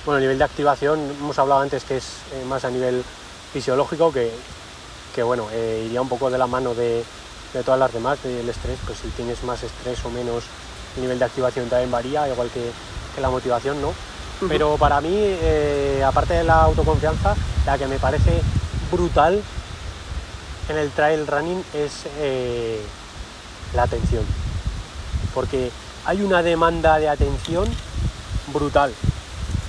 bueno, a nivel de activación, hemos hablado antes que es más a nivel fisiológico, que, que bueno, iría un poco de la mano de, de todas las demás, del estrés, pues si tienes más estrés o menos, el nivel de activación también varía, igual que, que la motivación, ¿no? Pero para mí, eh, aparte de la autoconfianza, la que me parece brutal en el trail running es eh, la atención. Porque hay una demanda de atención brutal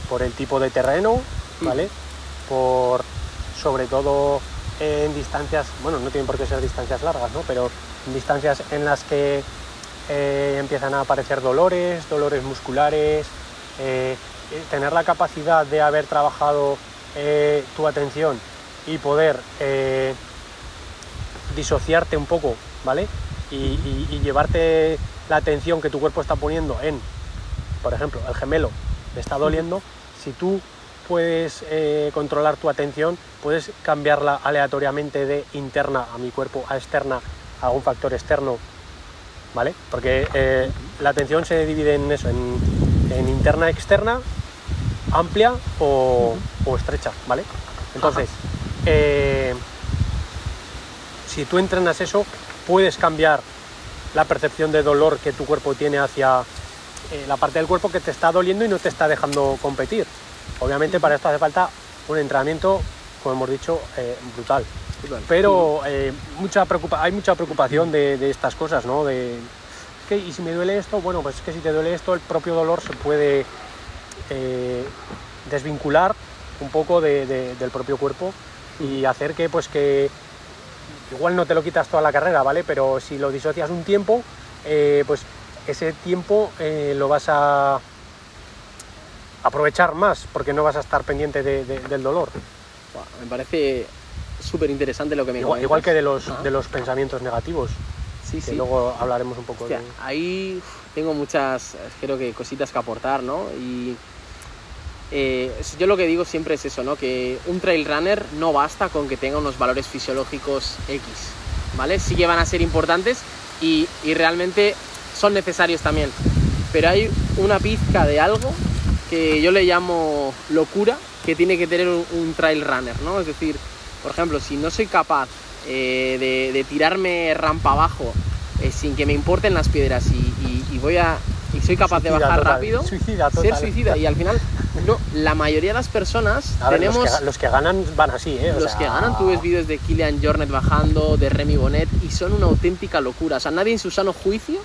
por el tipo de terreno, ¿vale? Por sobre todo en distancias, bueno, no tienen por qué ser distancias largas, ¿no? Pero en distancias en las que eh, empiezan a aparecer dolores, dolores musculares, eh, tener la capacidad de haber trabajado eh, tu atención y poder eh, disociarte un poco, ¿vale? Y, y- y llevarte la atención que tu cuerpo está poniendo en, por ejemplo, el gemelo le está doliendo, si tú puedes eh, controlar tu atención, puedes cambiarla aleatoriamente de interna a mi cuerpo a externa a algún factor externo, ¿vale? Porque eh, la atención se divide en eso, en, en interna, externa, amplia o, o estrecha, ¿vale? Entonces, eh, si tú entrenas eso, puedes cambiar la percepción de dolor que tu cuerpo tiene hacia eh, la parte del cuerpo que te está doliendo y no te está dejando competir. Obviamente para esto hace falta un entrenamiento, como hemos dicho, eh, brutal. Pero mucha preocupa hay mucha preocupación de, de estas cosas, ¿no? De, que, ¿y si me duele esto? Bueno, pues es que si te duele esto, el propio dolor se puede eh, desvincular un poco de- de- del propio cuerpo y hacer que, pues que, igual no te lo quitas toda la carrera, ¿vale? Pero si lo disocias un tiempo, eh, pues ese tiempo eh, lo vas a aprovechar más porque no vas a estar pendiente de- de- del dolor. Me parece súper interesante lo que me Igual, comentas. igual que de los, de los pensamientos negativos, Sí, que sí. luego hablaremos un poco Hostia, de... ahí tengo muchas, creo que cositas que aportar, ¿no? Y eh, yo lo que digo siempre es eso, ¿no? Que un trail runner no basta con que tenga unos valores fisiológicos X, ¿vale? Sí que van a ser importantes y, y realmente son necesarios también. Pero hay una pizca de algo que yo le llamo locura que tiene que tener un, un trail runner, ¿no? Es decir, por ejemplo, si no soy capaz eh, de, de tirarme rampa abajo eh, sin que me importen las piedras y, y- y voy a y soy capaz de bajar total, rápido, Suicida ser total. suicida y al final no, la mayoría de las personas A ver, tenemos los, que, los que ganan van así, ¿eh? O los sea, que ganan, tú ves vídeos de Kilian Jornet bajando, de Remy Bonnet, y son una auténtica locura. O sea, nadie en su sano juicio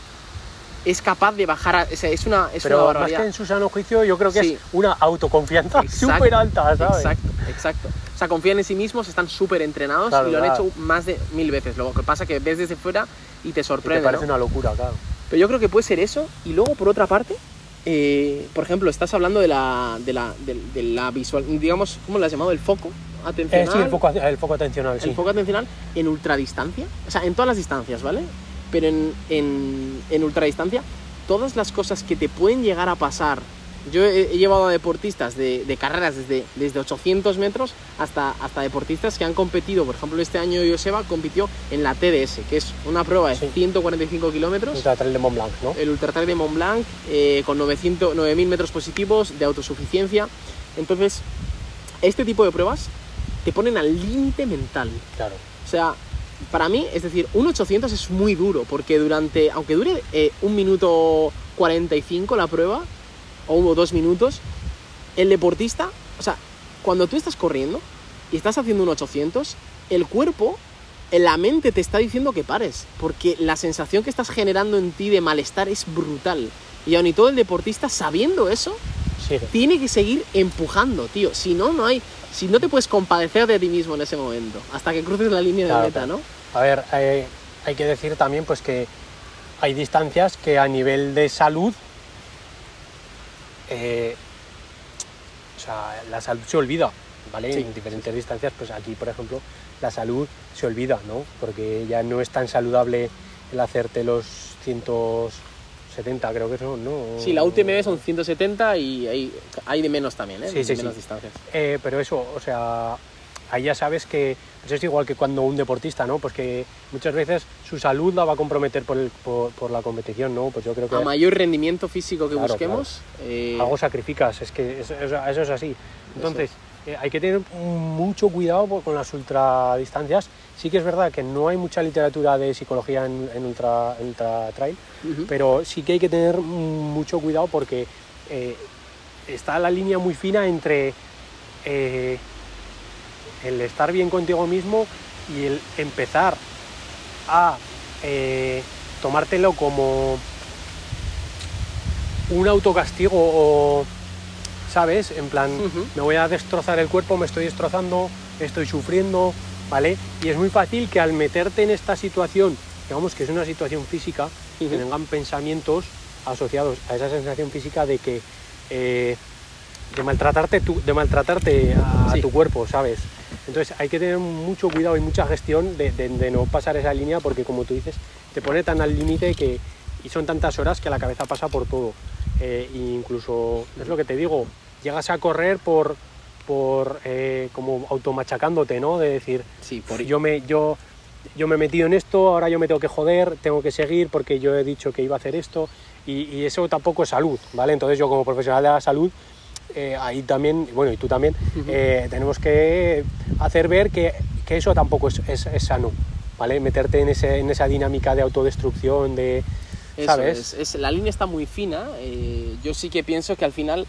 es capaz de bajar. A, o sea, es una, es una Pero más barbaridad. que en su sano juicio, yo creo que Sí. es una autoconfianza súper alta, ¿sabes? Exacto, exacto. O sea, confían en sí mismos, están súper entrenados Claro, y lo han claro. hecho más de mil veces. Lo que pasa es que ves desde fuera y te Y te sorprende. parece ¿no? una locura, claro. Pero yo creo que puede ser eso. Y luego, por otra parte, eh, por ejemplo, estás hablando de la, de la, de, de la visual, digamos, ¿cómo lo has llamado? El foco Eh, atencional. sí, el foco, el foco atencional, sí. el foco atencional en ultradistancia, o sea, en todas las distancias, ¿vale? Pero en, en, en ultradistancia, todas las cosas que te pueden llegar a pasar. Yo he, he llevado a deportistas de, de carreras desde, desde 800 metros hasta, hasta deportistas que han competido. Por ejemplo, este año Joseba compitió en la TDS, que es una prueba de Sí. 145 kilómetros Ultra Trail de Mont Blanc, ¿no? el Ultra Trail de Mont Blanc eh, con 900, 9.000 metros positivos de autosuficiencia. Entonces, este tipo de pruebas te ponen al límite mental. Claro. O sea, para mí, es decir, un 800 es muy duro porque durante, aunque dure eh, un minuto 45 la prueba, o uno, dos minutos, el deportista, o sea, cuando tú estás corriendo y estás haciendo un 800, el cuerpo, la mente te está diciendo que pares, porque la sensación que estás generando en ti de malestar es brutal. Y aun y todo el deportista, sabiendo eso, tiene que seguir empujando, tío. Si no, no hay. Si no te puedes compadecer de ti mismo en ese momento, hasta que cruces la línea de meta. ¿no? A ver, eh, hay que decir también pues que hay distancias que a nivel de salud, eh, o sea, la salud se olvida, ¿vale? Sí, en diferentes distancias, pues aquí, por ejemplo, la salud se olvida, ¿no? Porque ya no es tan saludable el hacerte los 170, creo que son, ¿no? Sí, la UTMB son 170 y hay, hay de menos también, ¿eh? Sí, sí, de menos distancias. Eh, pero eso, o sea, ahí ya sabes que eso es igual que cuando un deportista, ¿no? Pues que muchas veces su salud la va a comprometer por, el- por, por la competición, ¿no? Pues yo creo que A mayor rendimiento físico que Claro, busquemos, eh, algo sacrificas, es que eso, es así. Entonces, eh, hay que tener mucho cuidado con las ultradistancias. Sí que es verdad que no hay mucha literatura de psicología en, en ultra, en ultra trail, pero sí que hay que tener mucho cuidado porque eh, está la línea muy fina entre eh, el estar bien contigo mismo y el empezar a eh, tomártelo como un autocastigo o, ¿sabes? En plan, me voy a destrozar el cuerpo, me estoy destrozando, estoy sufriendo, ¿vale? Y es muy fácil que al meterte en esta situación, digamos que es una situación física, que Ujú. tengan pensamientos asociados a esa sensación física de que, eh, de maltratarte, tu, de maltratarte a, Sí. tu cuerpo, ¿sabes? Entonces hay que tener mucho cuidado y mucha gestión de, de- de no pasar esa línea porque como tú dices, te pone tan al límite que y son tantas horas que la cabeza pasa por todo. Eh, incluso, es lo que te digo, llegas a correr por, por eh, como automachacándote, ¿no? De decir, Sí, por yo me, yo, yo me he metido en esto, ahora yo me tengo que joder, tengo que seguir porque yo he dicho que iba a hacer esto y, y eso tampoco es salud, ¿vale? Entonces yo como profesional de la salud, eh, ahí también, bueno, y tú también, eh, tenemos que hacer ver que, que eso tampoco es, es- es sano, ¿vale? Meterte en, ese, en esa dinámica de autodestrucción, de... Eso ¿Sabes? es, la línea está muy fina. eh, yo sí que pienso que al final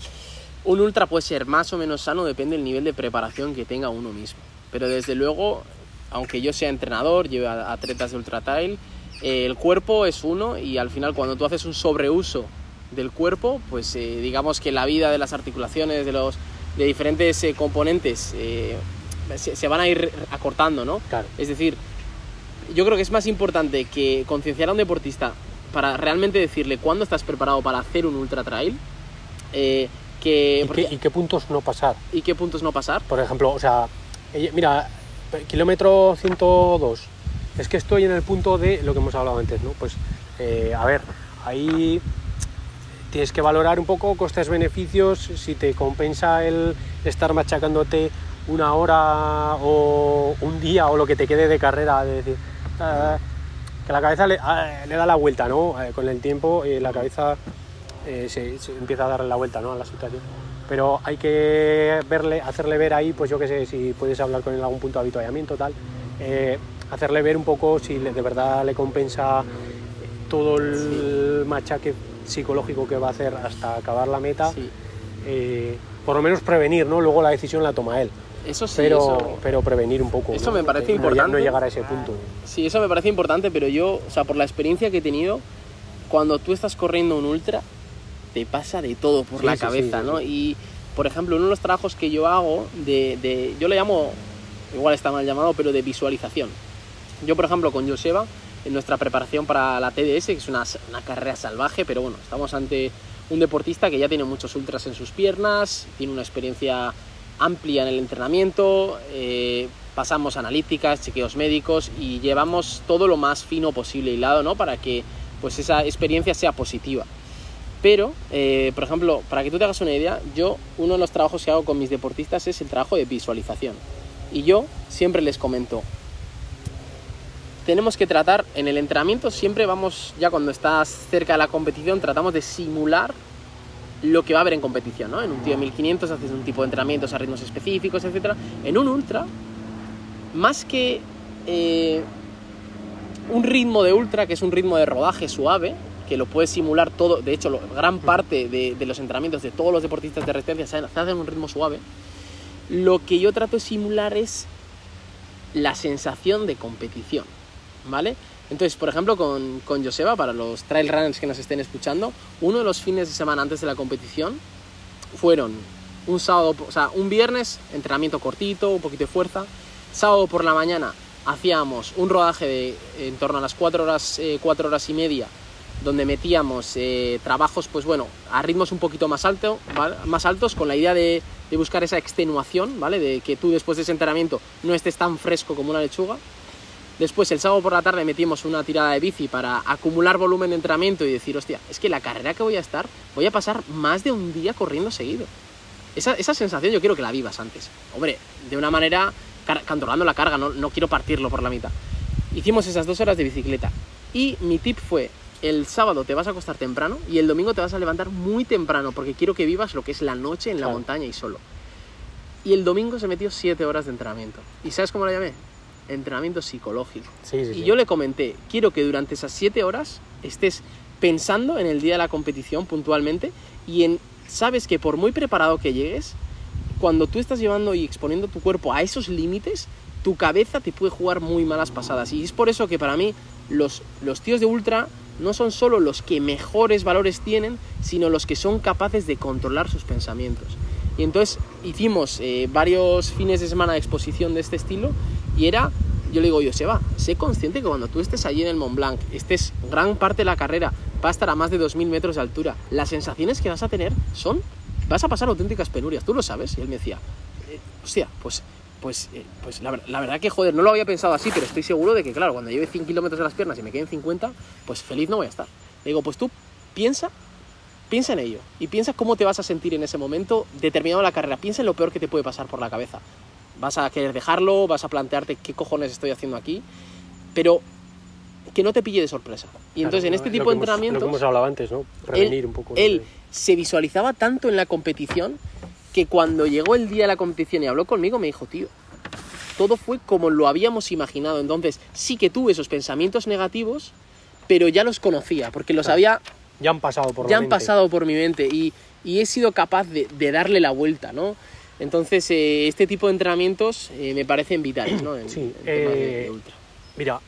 un ultra puede ser más o menos sano, depende del nivel de preparación que tenga uno mismo. Pero desde luego, aunque yo sea entrenador, lleve atletas de ultra trail, el cuerpo es uno y al final cuando tú haces un sobreuso del cuerpo, pues eh, digamos que la vida de las articulaciones, de los de diferentes eh, componentes, eh, se, se van a ir acortando, ¿no? Claro. Es decir, yo creo que es más importante que concienciar a un deportista para realmente decirle cuándo estás preparado para hacer un ultra trail que, ¿Y, porque- qué, y qué puntos no pasar? y qué puntos no pasar. Por ejemplo, o sea, mira, kilómetro 102, es que estoy en el punto de lo que hemos hablado antes, ¿no? Pues, a ver, ahí tienes que valorar un poco costes-beneficios, si te compensa el estar machacándote una hora o un día o lo que te quede de carrera, de decir, ah, que la cabeza le, ah, le da la vuelta, ¿no? Eh, con el tiempo eh, la cabeza eh, se, empieza a darle la vuelta ¿no? a la situación. Pero hay que verle, hacerle ver ahí, pues yo qué sé, si puedes hablar con él algún punto de habituallamiento, tal, eh, hacerle ver un poco si de verdad le compensa todo el machaque psicológico que va a hacer hasta acabar la meta, Sí. eh, por lo menos prevenir, ¿no? Luego la decisión la toma él, Eso sí, pero, eso, pero prevenir un poco. Eso ¿no? me parece No importante. No llegar a ese punto. sí, eso me parece importante, pero yo, o sea, por la experiencia que he tenido, cuando tú estás corriendo un ultra, te pasa de todo por Sí, la sí, cabeza, ¿no? Y, por ejemplo, uno de los trabajos que yo hago, de, de- yo le llamo, igual está mal llamado, pero de visualización. Yo, por ejemplo, con Joseba, en nuestra preparación para la TDS, que es una, carrera salvaje, pero bueno, estamos ante un deportista que ya tiene muchos ultras en sus piernas, tiene una experiencia amplia en el entrenamiento, eh, pasamos analíticas, chequeos médicos y llevamos todo lo más fino posible hilado, ¿no? Para que pues esa experiencia sea positiva. Pero, eh, por ejemplo, para que tú te hagas una idea, yo uno de los trabajos que hago con mis deportistas es el trabajo de visualización. Y yo siempre les comento, tenemos que tratar, en el entrenamiento siempre vamos, ya cuando estás cerca de la competición, tratamos de simular lo que va a haber en competición, ¿no? En un tío de 1500 haces un tipo de entrenamientos a ritmos específicos, etc. En un ultra, más que eh, un ritmo de ultra, que es un ritmo de rodaje suave, que lo puedes simular todo, de hecho, gran parte de, los entrenamientos de todos los deportistas de resistencia se, hacen en un ritmo suave, lo que yo trato de simular es la sensación de competición, ¿vale? Entonces, por ejemplo, con, con Joseba, para los trail runners que nos estén escuchando, uno de los fines de semana antes de la competición fueron un sábado, o sea, un viernes, entrenamiento cortito, un poquito de fuerza. Sábado por la mañana hacíamos un rodaje de en torno a las 4 horas, eh, horas y media, donde metíamos eh, trabajos, pues bueno, a ritmos un poquito más, alto, ¿vale? más altos, con la idea de, de buscar esa extenuación, ¿vale? De que tú después de ese entrenamiento no estés tan fresco como una lechuga. Después, el sábado por la tarde metimos una tirada de bici para acumular volumen de entrenamiento y decir, hostia, es que la carrera que voy a estar, voy a pasar más de un día corriendo seguido. Esa, esa sensación yo quiero que la vivas antes. Hombre, de una manera controlando la carga, no, no quiero partirlo por la mitad. Hicimos esas dos horas de bicicleta. Y mi tip fue, el sábado te vas a acostar temprano y el domingo te vas a levantar muy temprano porque quiero que vivas lo que es la noche en la Claro. montaña y solo. Y el domingo se metió 7 horas de entrenamiento. ¿Y sabes cómo lo llamé? Entrenamiento psicológico. Sí, sí, Y sí. yo le comenté, quiero que durante esas 7 horas estés pensando en el día de la competición puntualmente y en, sabes que por muy preparado que llegues, cuando tú estás llevando y exponiendo tu cuerpo a esos límites, tu cabeza te puede jugar muy malas pasadas. Y es por eso que para mí los, los tíos de ultra no son solo los que mejores valores tienen, sino los que son capaces de controlar sus pensamientos. Y entonces hicimos eh, varios fines de semana de exposición de este estilo y era, yo le digo, yo, Seba, sé consciente que cuando tú estés allí en el Mont Blanc, estés gran parte de la carrera, va a estar a más de 2.000 metros de altura, las sensaciones que vas a tener son vas a pasar auténticas penurias, tú lo sabes. Y él me decía, eh, hostia, pues, pues, eh, pues la, la verdad que, joder, no lo había pensado así, pero estoy seguro de que, claro, cuando lleve 100 kilómetros de las piernas y me queden 50, pues feliz no voy a estar. Le digo, pues tú piensa, piensa en ello y piensa cómo te vas a sentir en ese momento determinado la carrera. Piensa en lo peor que te puede pasar por la cabeza. Vas a querer dejarlo, vas a plantearte qué cojones estoy haciendo aquí, pero que no te pille de sorpresa. Y entonces en este tipo de hemos- entrenamientos Lo que hemos hablado antes, ¿no? Prevenir un poco. él se visualizaba tanto en la competición que cuando llegó el día de la competición y habló conmigo me dijo, tío, todo fue como lo habíamos imaginado. Entonces sí que tuve esos pensamientos negativos, pero ya los conocía, porque los Claro. había, Ya han pasado por ya han mente. pasado por mi mente y, y he sido capaz de, de darle la vuelta, ¿no? Entonces eh, este tipo de entrenamientos eh, me parecen vitales, ¿no? En, Sí, en de- eh, de ultra. Mira,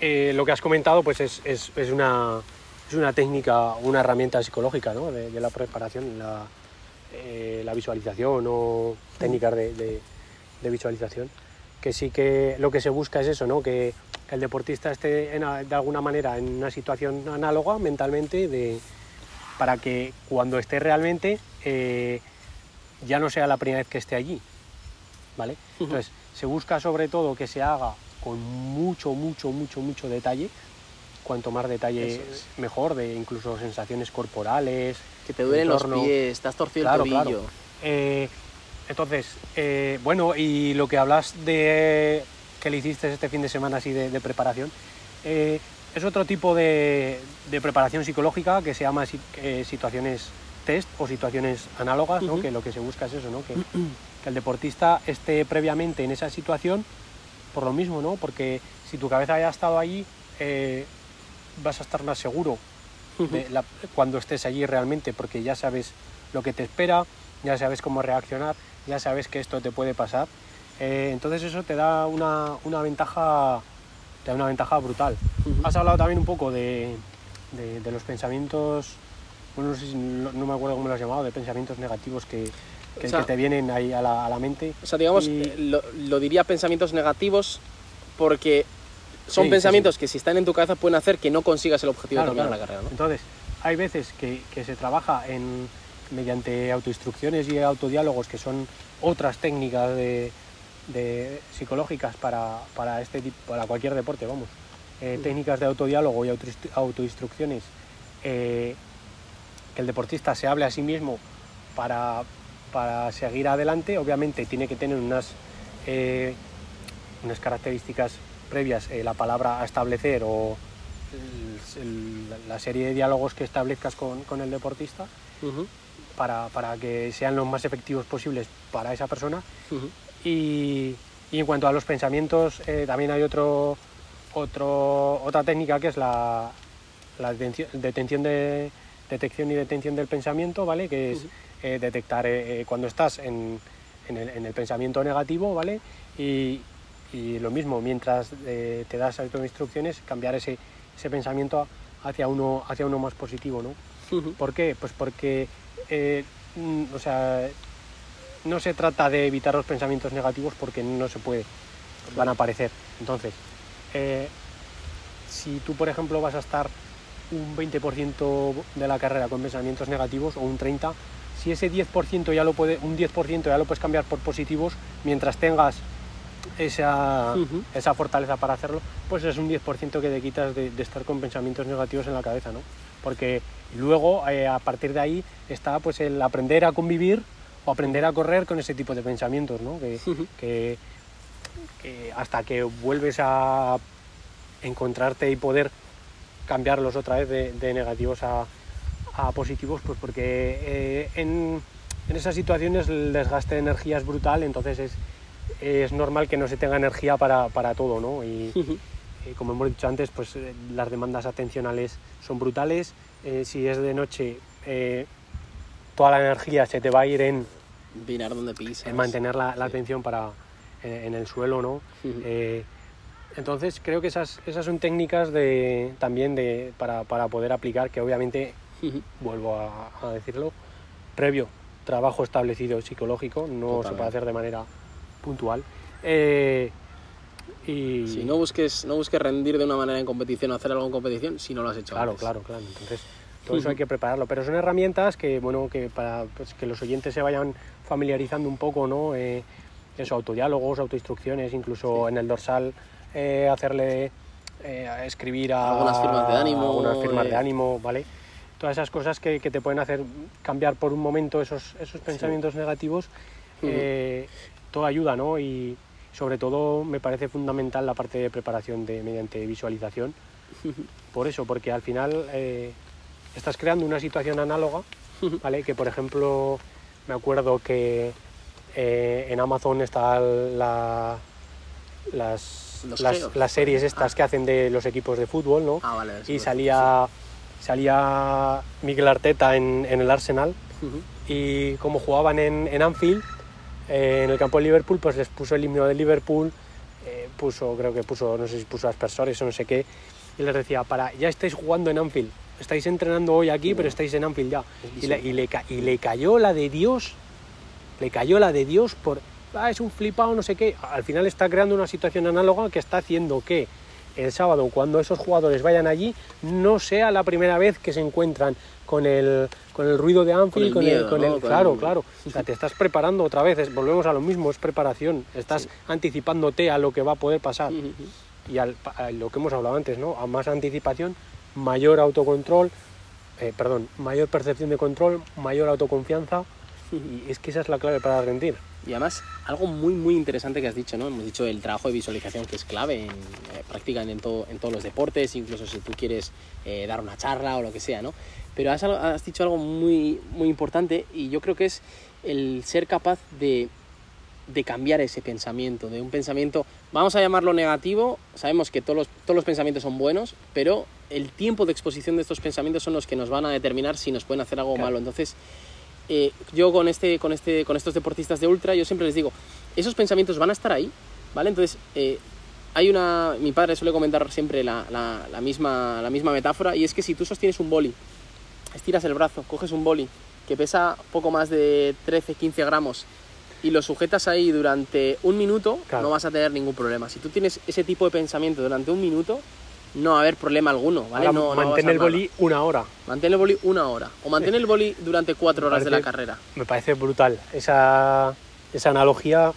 eh, lo que has comentado pues es, es- es una, es una técnica, una herramienta psicológica ¿no? de, de la preparación, la, la visualización o técnicas de, de- visualización, que sí que lo que se busca es eso, ¿no? que, el deportista esté en de alguna manera en una situación análoga mentalmente de, para que cuando esté realmente ya no sea la primera vez que esté allí. ¿vale? Entonces, se busca sobre todo que se haga con mucho, mucho, mucho, mucho detalle. Cuanto más detalle es. mejor, de incluso sensaciones corporales. Que te duelen los pies, estás torcido Claro, el claro. tobillo. Eh, entonces, eh, bueno, y lo que hablas de que le hiciste este fin de semana así de, de preparación, eh, es otro tipo de, de preparación psicológica que se llama si- situaciones test o situaciones análogas, ¿no? Ujú. que lo que se busca es eso, ¿no? que, que el deportista esté previamente en esa situación por lo mismo, ¿no? porque si tu cabeza haya estado allí, eh, vas a estar más seguro de la- cuando estés allí realmente, porque ya sabes lo que te espera, ya sabes cómo reaccionar, ya sabes que esto te puede pasar. Eh, entonces eso te da una, una ventaja te da una ventaja brutal. Ujú. Has hablado también un poco de, de- de los pensamientos, bueno, no, sé si- no, no me acuerdo cómo lo has llamado, de pensamientos negativos que, que- O sea, que te vienen ahí a la, a la mente. O sea, digamos, Y- eh, lo, lo diría pensamientos negativos porque son Sí, sí, pensamientos que si están en tu cabeza pueden hacer que no consigas el objetivo Claro, de terminar claro. la carrera, ¿no? Entonces, hay veces que, que se trabaja en, mediante autoinstrucciones y autodiálogos, que son otras técnicas de, de psicológicas para, para, este, para cualquier deporte, vamos. Eh, Mm. Técnicas de autodiálogo y autoinstru- autoinstrucciones eh, que el deportista se hable a sí mismo para, para seguir adelante. Obviamente tiene que tener unas, eh, unas características previas, eh, la palabra a establecer o el- el- la serie de diálogos que establezcas con, con el deportista para, para que sean los más efectivos posibles para esa persona. Y, y en cuanto a los pensamientos, eh, también hay otro, otro, otra técnica que es la, la detención, detención de, detección y detención del pensamiento, ¿vale? Que es eh, detectar eh, eh, cuando estás en, en el, en el pensamiento negativo, ¿vale? Y, y lo mismo, mientras eh, te das autoinstrucciones, cambiar ese, ese pensamiento hacia uno, hacia uno más positivo, ¿no? ¿Por qué? Pues porque, mm, o sea, no se trata de evitar los pensamientos negativos porque no se puede, van a aparecer. Entonces, si tú, por ejemplo, vas a estar un 20% de la carrera con pensamientos negativos o un 30%, si ese 10% ya lo puede, un 10% ya lo puedes cambiar por positivos, mientras tengas esa, esa fortaleza para hacerlo, pues es un 10% que te quitas de, de estar con pensamientos negativos en la cabeza, ¿no? Porque luego, eh, a partir de ahí, está pues el aprender a convivir o aprender a correr con ese tipo de pensamientos, ¿no? Que, que hasta que vuelves a encontrarte y poder cambiarlos otra vez de, de negativos a, a positivos, pues porque eh, en, en esas situaciones el desgaste de energía es brutal, entonces es, es normal que no se tenga energía para, para todo, ¿no? Y, eh, como hemos dicho antes, pues eh, las demandas atencionales son brutales. Eh, si es de noche, eh, toda la energía se te va a ir en, Mirar dónde pisas. en mantener la, la Sí. atención para, eh, en el suelo, ¿no? Entonces creo que esas, esas son técnicas de, también de, para, para poder aplicar, que obviamente, vuelvo a, a decirlo, previo trabajo establecido psicológico, no se puede hacer de manera puntual. Eh, y Sí, no busques, no busques rendir de una manera en competición o hacer algo en competición si no lo has hecho Claro, antes. claro, claro. Entonces, todo eso hay que prepararlo. Pero son herramientas que, bueno, que para pues, que los oyentes se vayan familiarizando un poco, ¿no? Eh, eso, autodiálogos, autoinstrucciones, incluso en el dorsal eh, hacerle eh, escribir a Algunas firmas de ánimo, algunas firmas de eh. ánimo, ¿vale? Todas esas cosas que, que te pueden hacer cambiar por un momento esos, esos pensamientos negativos, eh, todo ayuda, ¿no? Y sobre todo me parece fundamental la parte de preparación de, mediante visualización. Por eso, porque al final eh, estás creando una situación análoga, ¿vale? Que por ejemplo, me acuerdo que eh, en Amazon está la, las, Los las, geos. las series estas Ah. que hacen de los equipos de fútbol, ¿no? Ah, vale. y salía, salía Miguel Arteta en, en el Arsenal Ujú. y como jugaban en, en Anfield, eh, en el campo de Liverpool, pues les puso el himno de Liverpool, eh, puso, creo que puso, no sé si puso aspersores o no sé qué, y les decía, para, ya estáis jugando en Anfield, estáis entrenando hoy aquí, pero estáis en Anfield ya. Y le, y le ca- y le cayó la de Dios, le cayó la de Dios por, ah, es un flipado, no sé qué. Al final está creando una situación análoga que está haciendo que el sábado, cuando esos jugadores vayan allí, no sea la primera vez que se encuentran con el, con el ruido de Anfield, Con el miedo, con ¿no? el- Con claro, el- claro. O sea, te estás preparando otra vez, es- volvemos a lo mismo, es preparación, estás anticipándote a lo que va a poder pasar. Y al, a lo que hemos hablado antes, ¿no? A más anticipación, mayor autocontrol, eh, perdón, mayor percepción de control, mayor autoconfianza. Y es que esa es la clave para rendir. Y además, algo muy, muy interesante que has dicho, ¿no? Hemos dicho el trabajo de visualización que es clave en, eh, prácticamente en, todo, en todos los deportes, incluso si tú quieres eh, dar una charla o lo que sea, ¿no? Pero has, dicho algo muy, muy importante y yo creo que es el ser capaz de, de cambiar ese pensamiento, de un pensamiento, vamos a llamarlo negativo, sabemos que todos los, todos los pensamientos son buenos, pero el tiempo de exposición de estos pensamientos son los que nos van a determinar si nos pueden hacer algo Claro. malo. Entonces, eh, yo con, este, con, este, con estos deportistas de ultra, yo siempre les digo, esos pensamientos van a estar ahí, ¿vale? Entonces, eh, hay una... Mi padre suele comentar siempre la, la- la misma, la misma metáfora, y es que si tú sostienes un boli, estiras el brazo, coges un boli que pesa poco más de 13-15 gramos, y lo sujetas ahí durante un minuto, Claro. no vas a tener ningún problema. Si tú tienes ese tipo de pensamiento durante un minuto, no va a haber problema alguno, ¿vale? Ahora, no, mantén el nada. boli una hora. Mantén el boli una hora. O mantén el boli durante cuatro Me horas de la carrera. Me parece brutal. Esa, esa analogía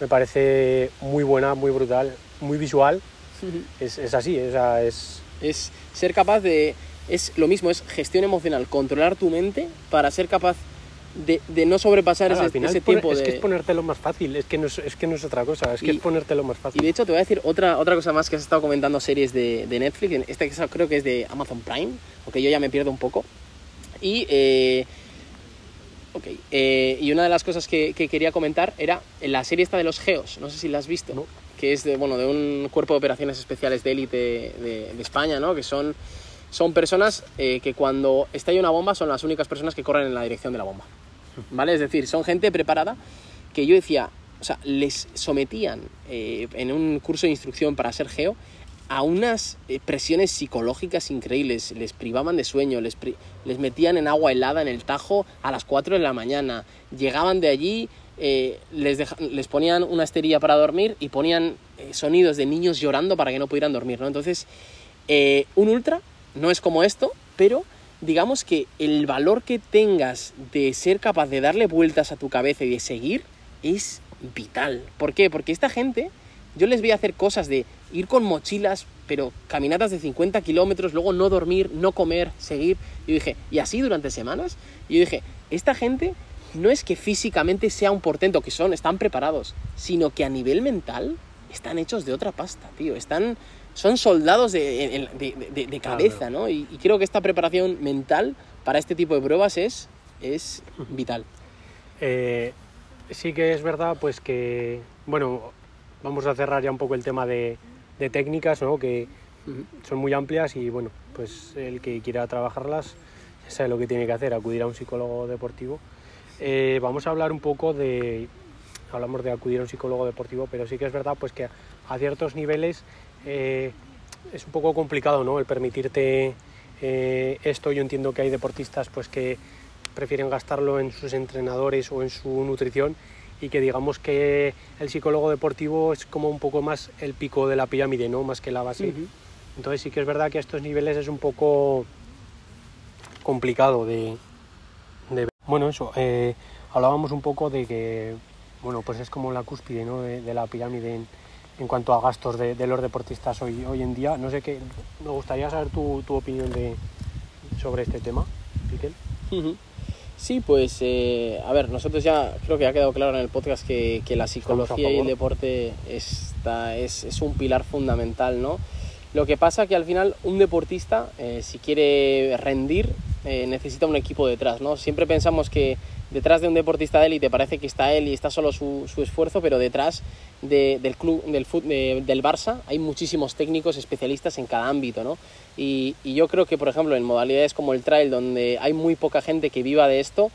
me parece muy buena, muy brutal, muy visual. Es, es así, es... Es ser capaz de... Es lo mismo, es gestión emocional, controlar tu mente para ser capaz de, de no sobrepasar Claro, ese, al final ese tiempo es de... que es ponértelo más fácil, es que no es, es que no es otra cosa, es que Y- es ponértelo más Y fácil. de hecho te voy a decir otra, otra cosa más que has estado comentando series de, de Netflix, esta que creo que es de Amazon Prime, porque yo ya me pierdo un poco. Y, eh, ok, eh, y una de las cosas que, que quería comentar era la serie esta de los Geos, no sé si la has visto, No. que es de, bueno, de un cuerpo de operaciones especiales de élite de, de España, ¿no? que son, son personas eh, que cuando estalla una bomba son las únicas personas que corren en la dirección de la bomba. ¿Vale? Es decir, son gente preparada que yo decía, o sea, les sometían eh, en un curso de instrucción para ser geo a unas eh, presiones psicológicas increíbles, les privaban de sueño, les, pri- les metían en agua helada en el Tajo a las 4 de la mañana, llegaban de allí, eh, les, les ponían una esterilla para dormir y ponían eh, sonidos de niños llorando para que no pudieran dormir, ¿no? Entonces, eh, un ultra no es como esto, pero digamos que el valor que tengas de ser capaz de darle vueltas a tu cabeza y de seguir es vital. ¿Por qué? Porque esta gente, yo les voy a hacer cosas de ir con mochilas, pero caminatas de 50 kilómetros, luego no dormir, no comer, seguir. Yo dije, y así durante semanas. Y yo dije, esta gente no es que físicamente sea un portento, que son, están preparados, sino que a nivel mental están hechos de otra pasta, tío. Están, son soldados de, de- de- de- de cabeza, ¿no? Y, y creo que esta preparación mental para este tipo de pruebas es, es vital. Eh, sí que es verdad, pues que, bueno, vamos a cerrar ya un poco el tema de, de técnicas, ¿no? Que son muy amplias y, bueno, pues el que quiera trabajarlas ya sabe lo que tiene que hacer, acudir a un psicólogo deportivo. Eh, vamos a hablar un poco de, hablamos de acudir a un psicólogo deportivo, pero sí que es verdad, pues que a ciertos niveles eh, es un poco complicado, ¿no? El permitirte eh, esto. Yo entiendo que hay deportistas, pues que prefieren gastarlo en sus entrenadores o en su nutrición y que digamos que el psicólogo deportivo es como un poco más el pico de la pirámide, ¿no? Más que la base. Ujú. Entonces sí que es verdad que a estos niveles es un poco complicado de, de ver. Bueno, eso, eh, hablábamos un poco de que, bueno, pues es como la cúspide ¿no? de, de la pirámide en, en cuanto a gastos de, de los deportistas hoy, hoy en día. No sé qué, me gustaría saber tu, tu opinión de, sobre este tema, Miquel. Sí, pues eh, a ver, nosotros ya creo que ha quedado claro en el podcast que, que la psicología y el deporte está, es, es un pilar fundamental, ¿no? Lo que pasa que al final un deportista, eh, si quiere rendir, eh, necesita un equipo detrás, ¿no? Siempre pensamos que detrás de un deportista de élite parece que está él y está solo su, su esfuerzo, pero detrás de- del club, del, del Barça hay muchísimos técnicos especialistas en cada ámbito, ¿no? Y, y yo creo que, por ejemplo, en modalidades como el trail, donde hay muy poca gente que viva de esto,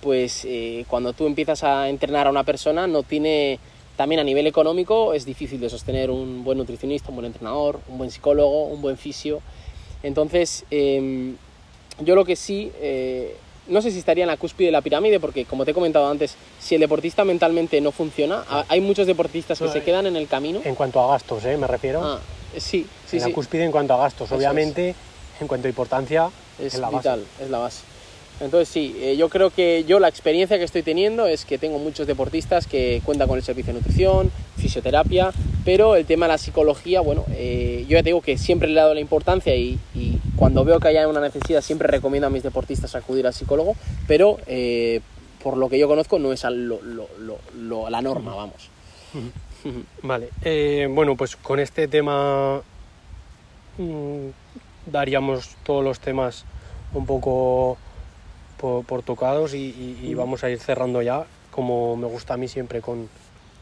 pues eh, cuando tú empiezas a entrenar a una persona, no tiene, también a nivel económico, es difícil de sostener un buen nutricionista, un buen entrenador, un buen psicólogo, un buen fisio. Entonces, em, yo lo que sí, eh, no sé si estaría en la cúspide de la pirámide, porque como te he comentado antes, si el deportista mentalmente no funciona, a- hay muchos deportistas que No, se eh, quedan en el camino. En cuanto a gastos, ¿eh? me refiero. Ah, sí, sí, en sí. la cúspide en cuanto a gastos. Eso es. Obviamente, en cuanto a importancia, es, es la base. vital, es la base. Entonces sí, eh, yo creo que yo la experiencia que estoy teniendo es que tengo muchos deportistas que cuentan con el servicio de nutrición, fisioterapia, pero el tema de la psicología, bueno, eh, yo ya te digo que siempre le he dado la importancia y, cuando veo que haya una necesidad siempre recomiendo a mis deportistas acudir al psicólogo, pero eh, por lo que yo conozco no es lo- la norma, vamos. Vale, bueno, pues con este tema mm, daríamos todos los temas un poco por, por tocados y, y- y vamos a ir cerrando ya, como me gusta a mí siempre, con,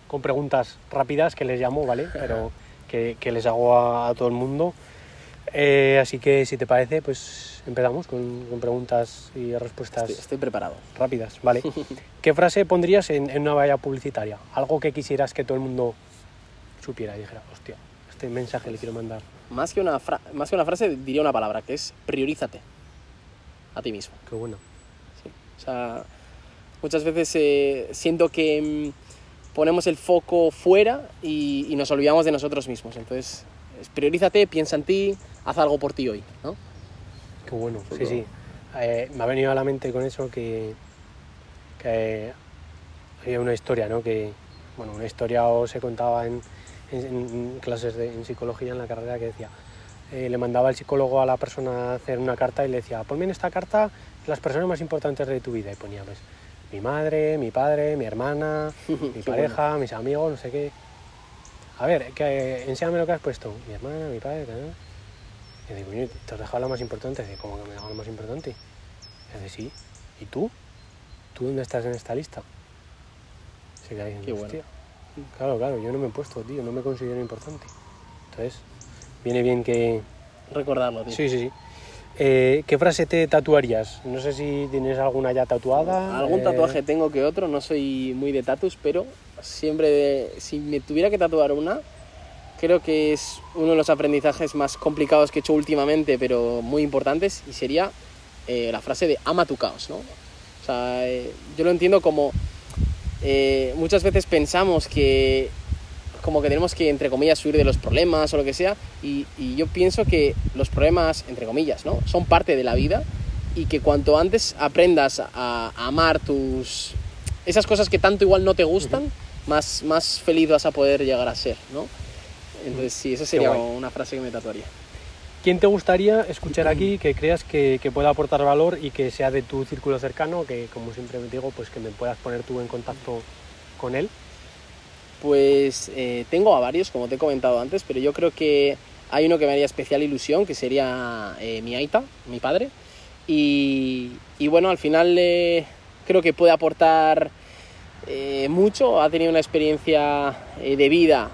con preguntas rápidas que les llamo, ¿vale? Pero que, que les hago a, a todo el mundo. Eh, así que si te parece, pues empezamos con, con preguntas y respuestas Estoy, estoy preparado. rápidas, ¿vale? ¿Qué frase pondrías en, en una valla publicitaria? Algo que quisieras que todo el mundo supiera y dijera, hostia, este mensaje le quiero mandar. Más que, una fra- más que una frase diría una palabra, que es priorízate a ti mismo. Qué bueno. O sea, muchas veces eh, siento que mm, ponemos el foco fuera y, y nos olvidamos de nosotros mismos. Entonces, es priorízate, piensa en ti, haz algo por ti hoy, ¿no? Qué bueno, sí, sí. Eh, me ha venido a la mente con eso que, que había una historia, ¿no? Que, bueno, una historia o se contaba en, en- en clases de en psicología en la carrera que decía, eh, le mandaba el psicólogo a la persona a hacer una carta y le decía, ponme en esta carta las personas más importantes de tu vida. Y ponía, pues, mi madre, mi padre, mi hermana, mi pareja, mis amigos, no sé qué. A ver, que, enséñame lo que has puesto. Mi hermana, mi padre, tal. Y digo, coño, te has dejado la más importante. Dice, ¿cómo que me he dejado la más importante? Y dice, sí. ¿Y tú? ¿Tú dónde estás en esta lista? Se queda diciendo, bueno. "Hostia". Claro, claro, yo no me he puesto, tío, no me considero importante. Entonces, viene bien que... Recordarlo, tío. Sí, sí, sí. Eh, ¿Qué frase te tatuarías? No sé si tienes alguna ya tatuada. Algún eh, tatuaje tengo que otro, no soy muy de tatus, pero siempre, de- si me tuviera que tatuar una, creo que es uno de los aprendizajes más complicados que he hecho últimamente, pero muy importantes, y sería eh, la frase de ama tu caos, ¿no? O sea, eh, yo lo entiendo como eh, muchas veces pensamos que como que tenemos que, entre comillas, huir de los problemas o lo que sea, y, y yo pienso que los problemas, entre comillas, ¿no? Son parte de la vida y que cuanto antes aprendas a, a amar tus... esas cosas que tanto igual no te gustan, más, más feliz vas a poder llegar a ser, ¿no? Entonces sí, esa sería una frase que me tatuaría. ¿Quién te gustaría escuchar aquí que creas que, que pueda aportar valor y que sea de tu círculo cercano? Que, como siempre digo, pues que me puedas poner tú en contacto con él. Pues eh, tengo a varios, como te he comentado antes, pero yo creo que hay uno que me haría especial ilusión, que sería eh, mi Aita, mi padre. Y, y bueno, al final eh, creo que puede aportar mucho, ha tenido una experiencia de vida,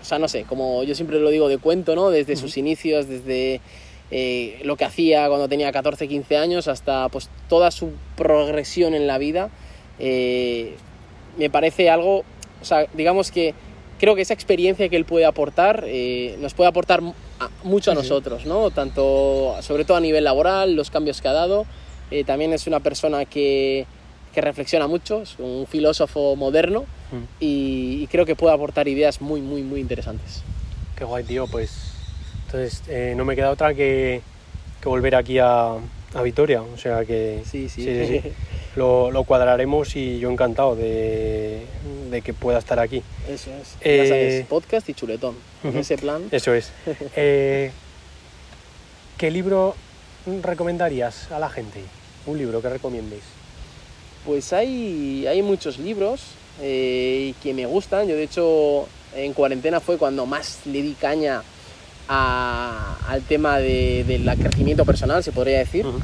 o sea, no sé, como yo siempre lo digo de cuento, ¿no? Desde sus inicios, desde lo que hacía cuando tenía 14, 15 años, hasta pues toda su progresión en la vida. Me parece algo, o sea, digamos que creo que esa experiencia que él puede aportar eh, nos puede aportar a- mucho a Sí, sí. nosotros, ¿no? Tanto, sobre todo a nivel laboral, los cambios que ha dado. Eh, también es una persona que, que reflexiona mucho, es un filósofo moderno Mm. y, y creo que puede aportar ideas muy, muy, muy interesantes. Qué guay, tío. Pues entonces eh, no me queda otra que, que volver aquí a, a Vitoria, o sea que sí. sí, sí. Lo, lo cuadraremos y yo encantado de, de que pueda estar aquí. Eso es. Eh, Ya sabes, podcast y chuletón. Ese plan. Eso es. Eh, ¿Qué libro recomendarías a la gente? Un libro que recomiendéis. Pues hay, hay muchos libros eh, que me gustan. Yo, de hecho, en cuarentena fue cuando más le di caña a- al tema de- del crecimiento personal, se podría decir. Ujú.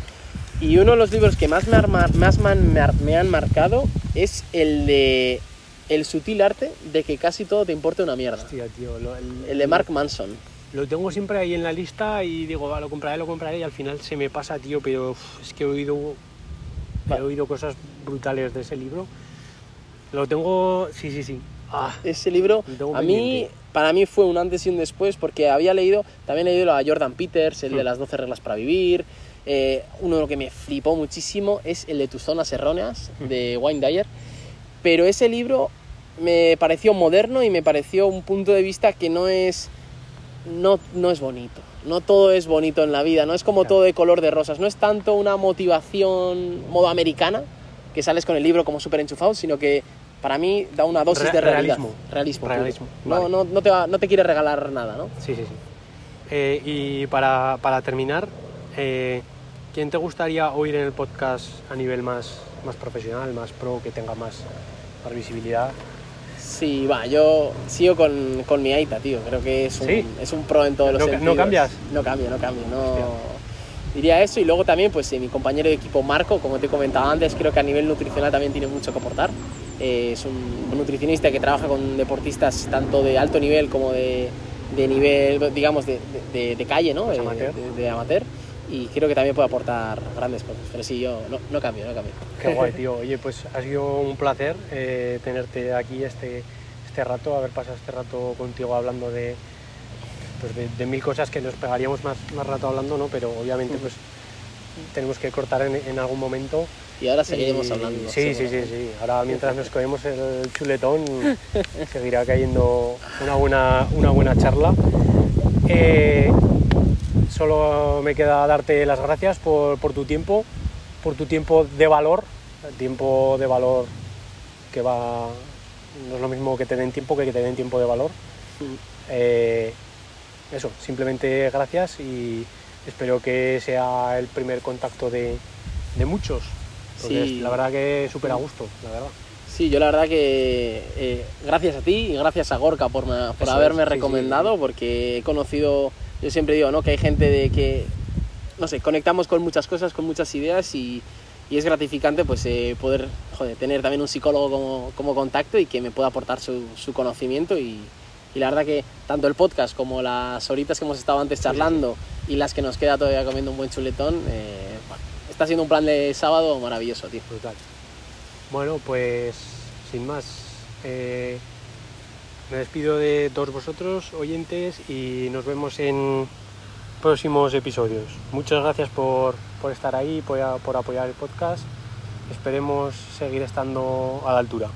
Y uno de los libros que más me, han me me marcado es el de El sutil arte de que casi todo te importe una mierda. Hostia, tío, lo, el- El de Mark Manson. Lo tengo siempre ahí en la lista y digo, va, lo compraré, lo compraré y al final se me pasa, tío, pero uf, es que he oído, he oído cosas brutales de ese libro. Lo tengo, sí, sí, sí. Ah, Ese libro a mí, para mí fue un antes y un después porque había leído, también he leído a Jordan Peters, el de Hmm. las 12 reglas para vivir. Eh, uno que me flipó muchísimo es el de tus zonas erróneas de Wayne Dyer. Pero ese libro me pareció moderno y me pareció un punto de vista que no es, no, no es bonito. No todo es bonito en la vida, no es como todo de color de rosas, no es tanto una motivación modo americana, que sales con el libro como súper enchufado, sino que para mí da una dosis Re- de realidad. realismo. Realismo. Realismo, No, no, no, te va- no te quiere regalar nada, ¿no? sí, sí, sí. Eh, y para, para terminar, eh, ¿quién te gustaría oír en el podcast a nivel más, más profesional, más pro, que tenga más, más visibilidad? Sí, va, yo sigo con, con mi Aita, tío. Creo que es un, ¿Sí? es un pro en todos los ¿No no sentidos. cambias? No cambio, no cambio. No... Hostia. Diría eso y luego también, pues eh, mi compañero de equipo Marco, como te comentaba antes, creo que a nivel nutricional también tiene mucho que aportar. Eh, es un, nutricionista que trabaja con deportistas tanto de alto nivel como de, de nivel, digamos, de, de- de- calle, ¿no? Eh, amateur. De amateur. Y creo que también puede aportar grandes cosas. Pero sí, yo no, no cambio, no cambio. Qué guay, tío. Oye, pues ha sido un placer eh, tenerte aquí este, este rato, haber pasado este rato contigo hablando de, pues de, de mil cosas que nos pegaríamos más, más rato hablando, ¿no? Pero obviamente pues tenemos que cortar en, en algún momento. Y ahora seguiremos Y- hablando. Sí, sí, sí, sí. Ahora mientras nos comemos el chuletón seguirá cayendo una buena, una buena charla. Eh, solo me queda darte las gracias por, por tu tiempo, por tu tiempo de valor, el tiempo de valor que va, no es lo mismo que te den tiempo que que te den tiempo de valor. Eh, eso, simplemente gracias y espero que sea el primer contacto de, de muchos. Porque Sí. es- la verdad que súper a gusto, la verdad. Sí, yo la verdad que eh, gracias a ti y gracias a Gorka por, haberme es, sí, recomendado, sí. porque he conocido, yo siempre digo, ¿no? Que hay gente de que, no sé, conectamos con muchas cosas, con muchas ideas y, y es gratificante pues eh, poder joder, tener también un psicólogo como, como contacto y que me pueda aportar su, su conocimiento y, y la verdad que tanto el podcast como las horitas que hemos estado antes charlando y las que nos queda todavía comiendo un buen chuletón, eh, bueno, está siendo un plan de sábado maravilloso, tío. Brutal. Bueno, pues sin más, eh, me despido de todos vosotros, oyentes, y nos vemos en próximos episodios. Muchas gracias por, por estar ahí, por, por apoyar el podcast. Esperemos seguir estando a la altura.